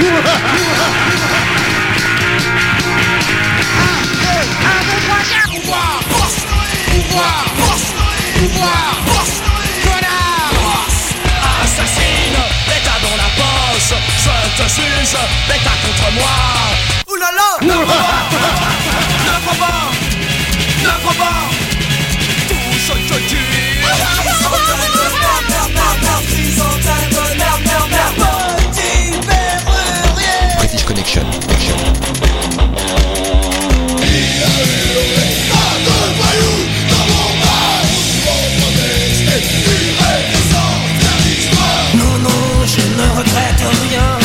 Je te suce, l'État contre moi là Ne crois pas Ne crois pas Ne crois pas Tout ce que tu British ne regrette rien.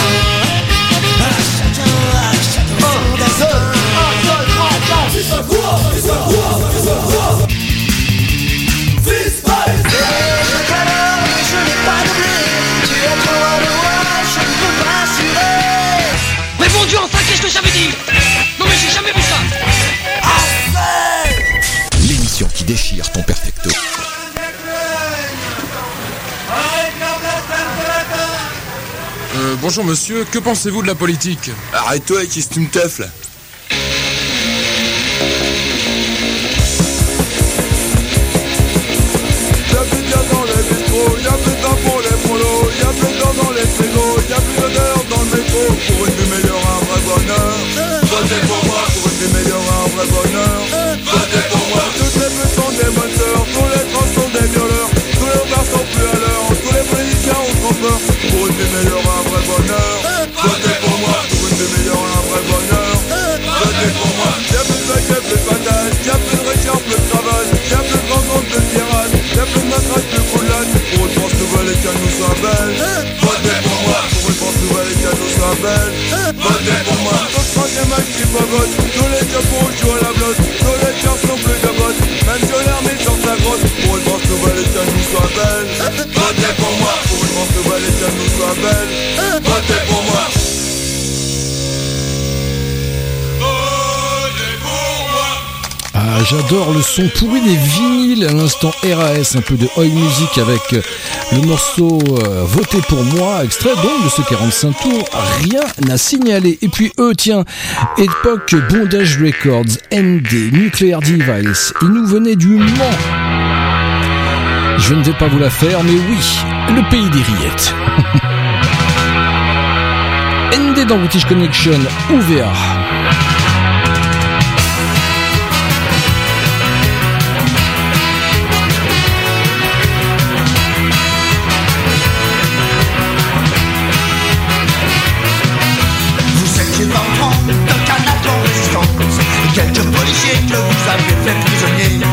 Bonjour monsieur, que pensez-vous de la politique? Arrête-toi avec ce teufles là. Pirates, y'a plus de roulade. Pour une France nouvelle et qu'elle nous soit belle. Votez pour moi, pour une France nouvelle et qu'elle nous soit belle. Votez pour moi. Tout troisième acte qui pavote, tous les diapos jouent à la blotte, tous les cœurs sont plus de botte, même que l'hermine sort sa grotte. Pour une France nouvelle et qu'elle nous soit belle. Votez pour moi, pour une France nouvelle et qu'elle nous soit belle. Votez pour moi. J'adore le son pourri des vinyles à l'instant RAS, un peu de Oi Music avec euh, le morceau euh, Votez pour moi, extrait donc de ce 45 tours, rien à signaler. Et puis eux, tiens, époque Bondage Records, MD, Nuclear Device, ils nous venaient du Mans. Je ne vais pas vous la faire, mais oui, le pays des rillettes. *laughs* ND dans British Connection, OVA. Vous avez fait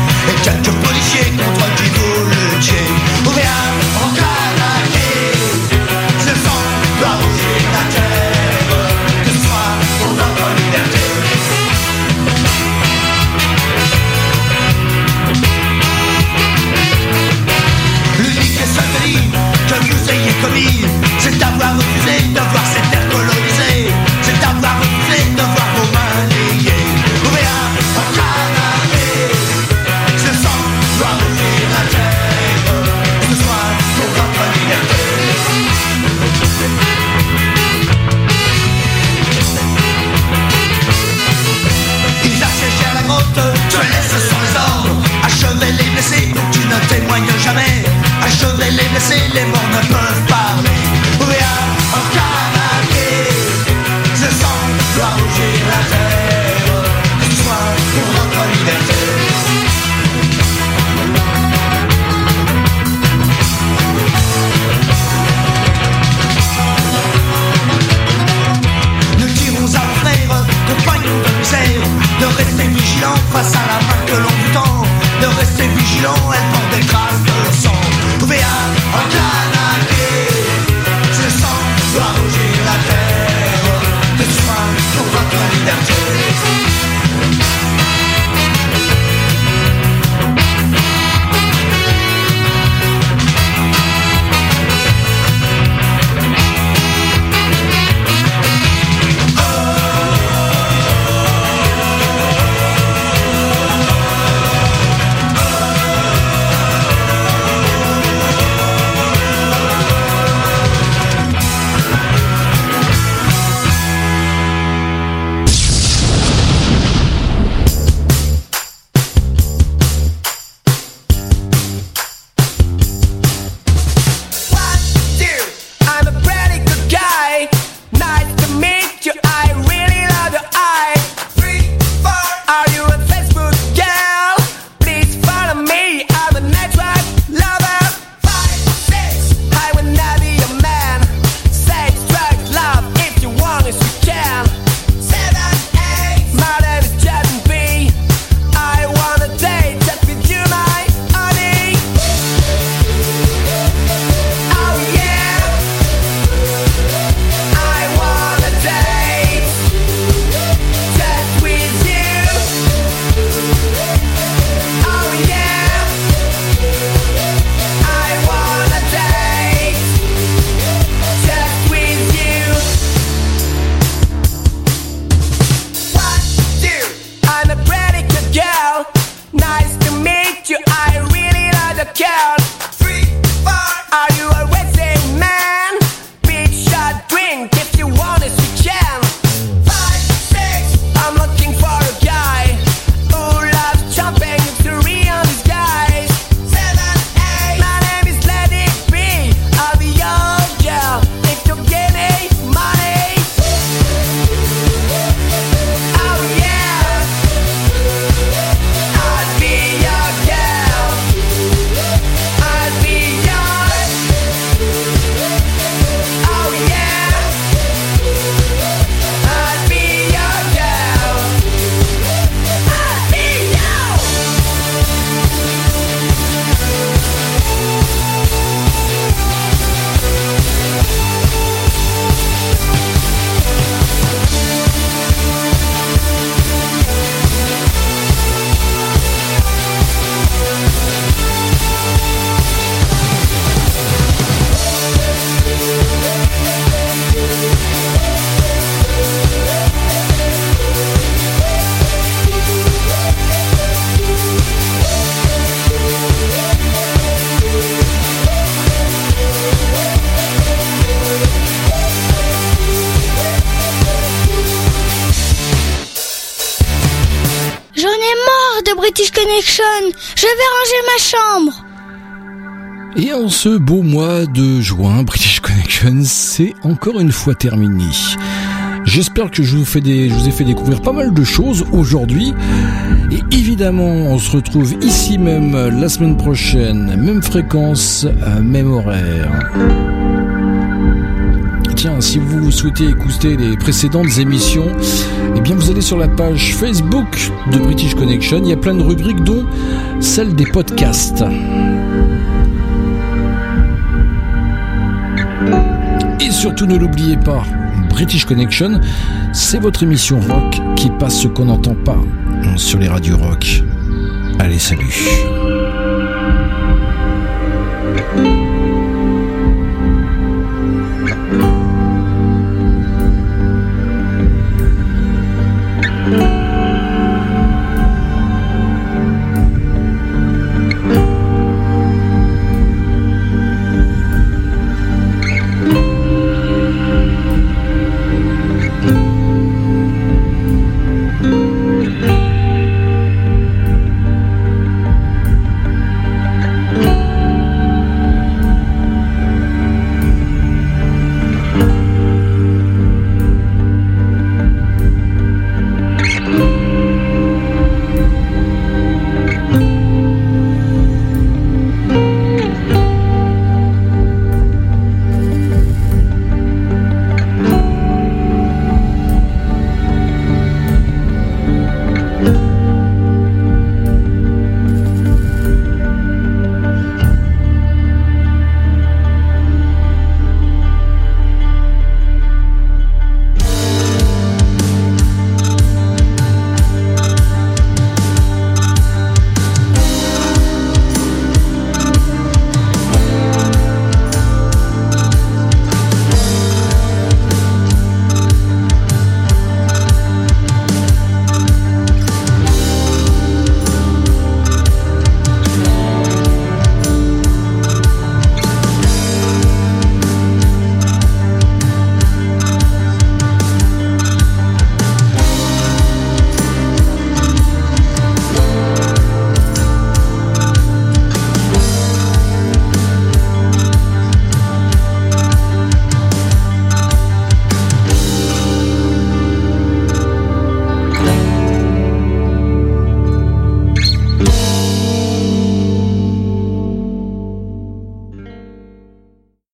Et en ce beau mois de juin, British Connection, c'est encore une fois terminé. J'espère que je vous, ai fait découvrir pas mal de choses aujourd'hui. Et évidemment, on se retrouve ici même la semaine prochaine, même fréquence, euh, même horaire. Tiens, si vous souhaitez écouter les précédentes émissions, eh bien vous allez sur la page Facebook de British Connection. Il y a plein de rubriques, dont celle des podcasts. Et surtout, ne l'oubliez pas, British Connection, c'est votre émission rock qui passe ce qu'on n'entend pas sur les radios rock. Allez, salut.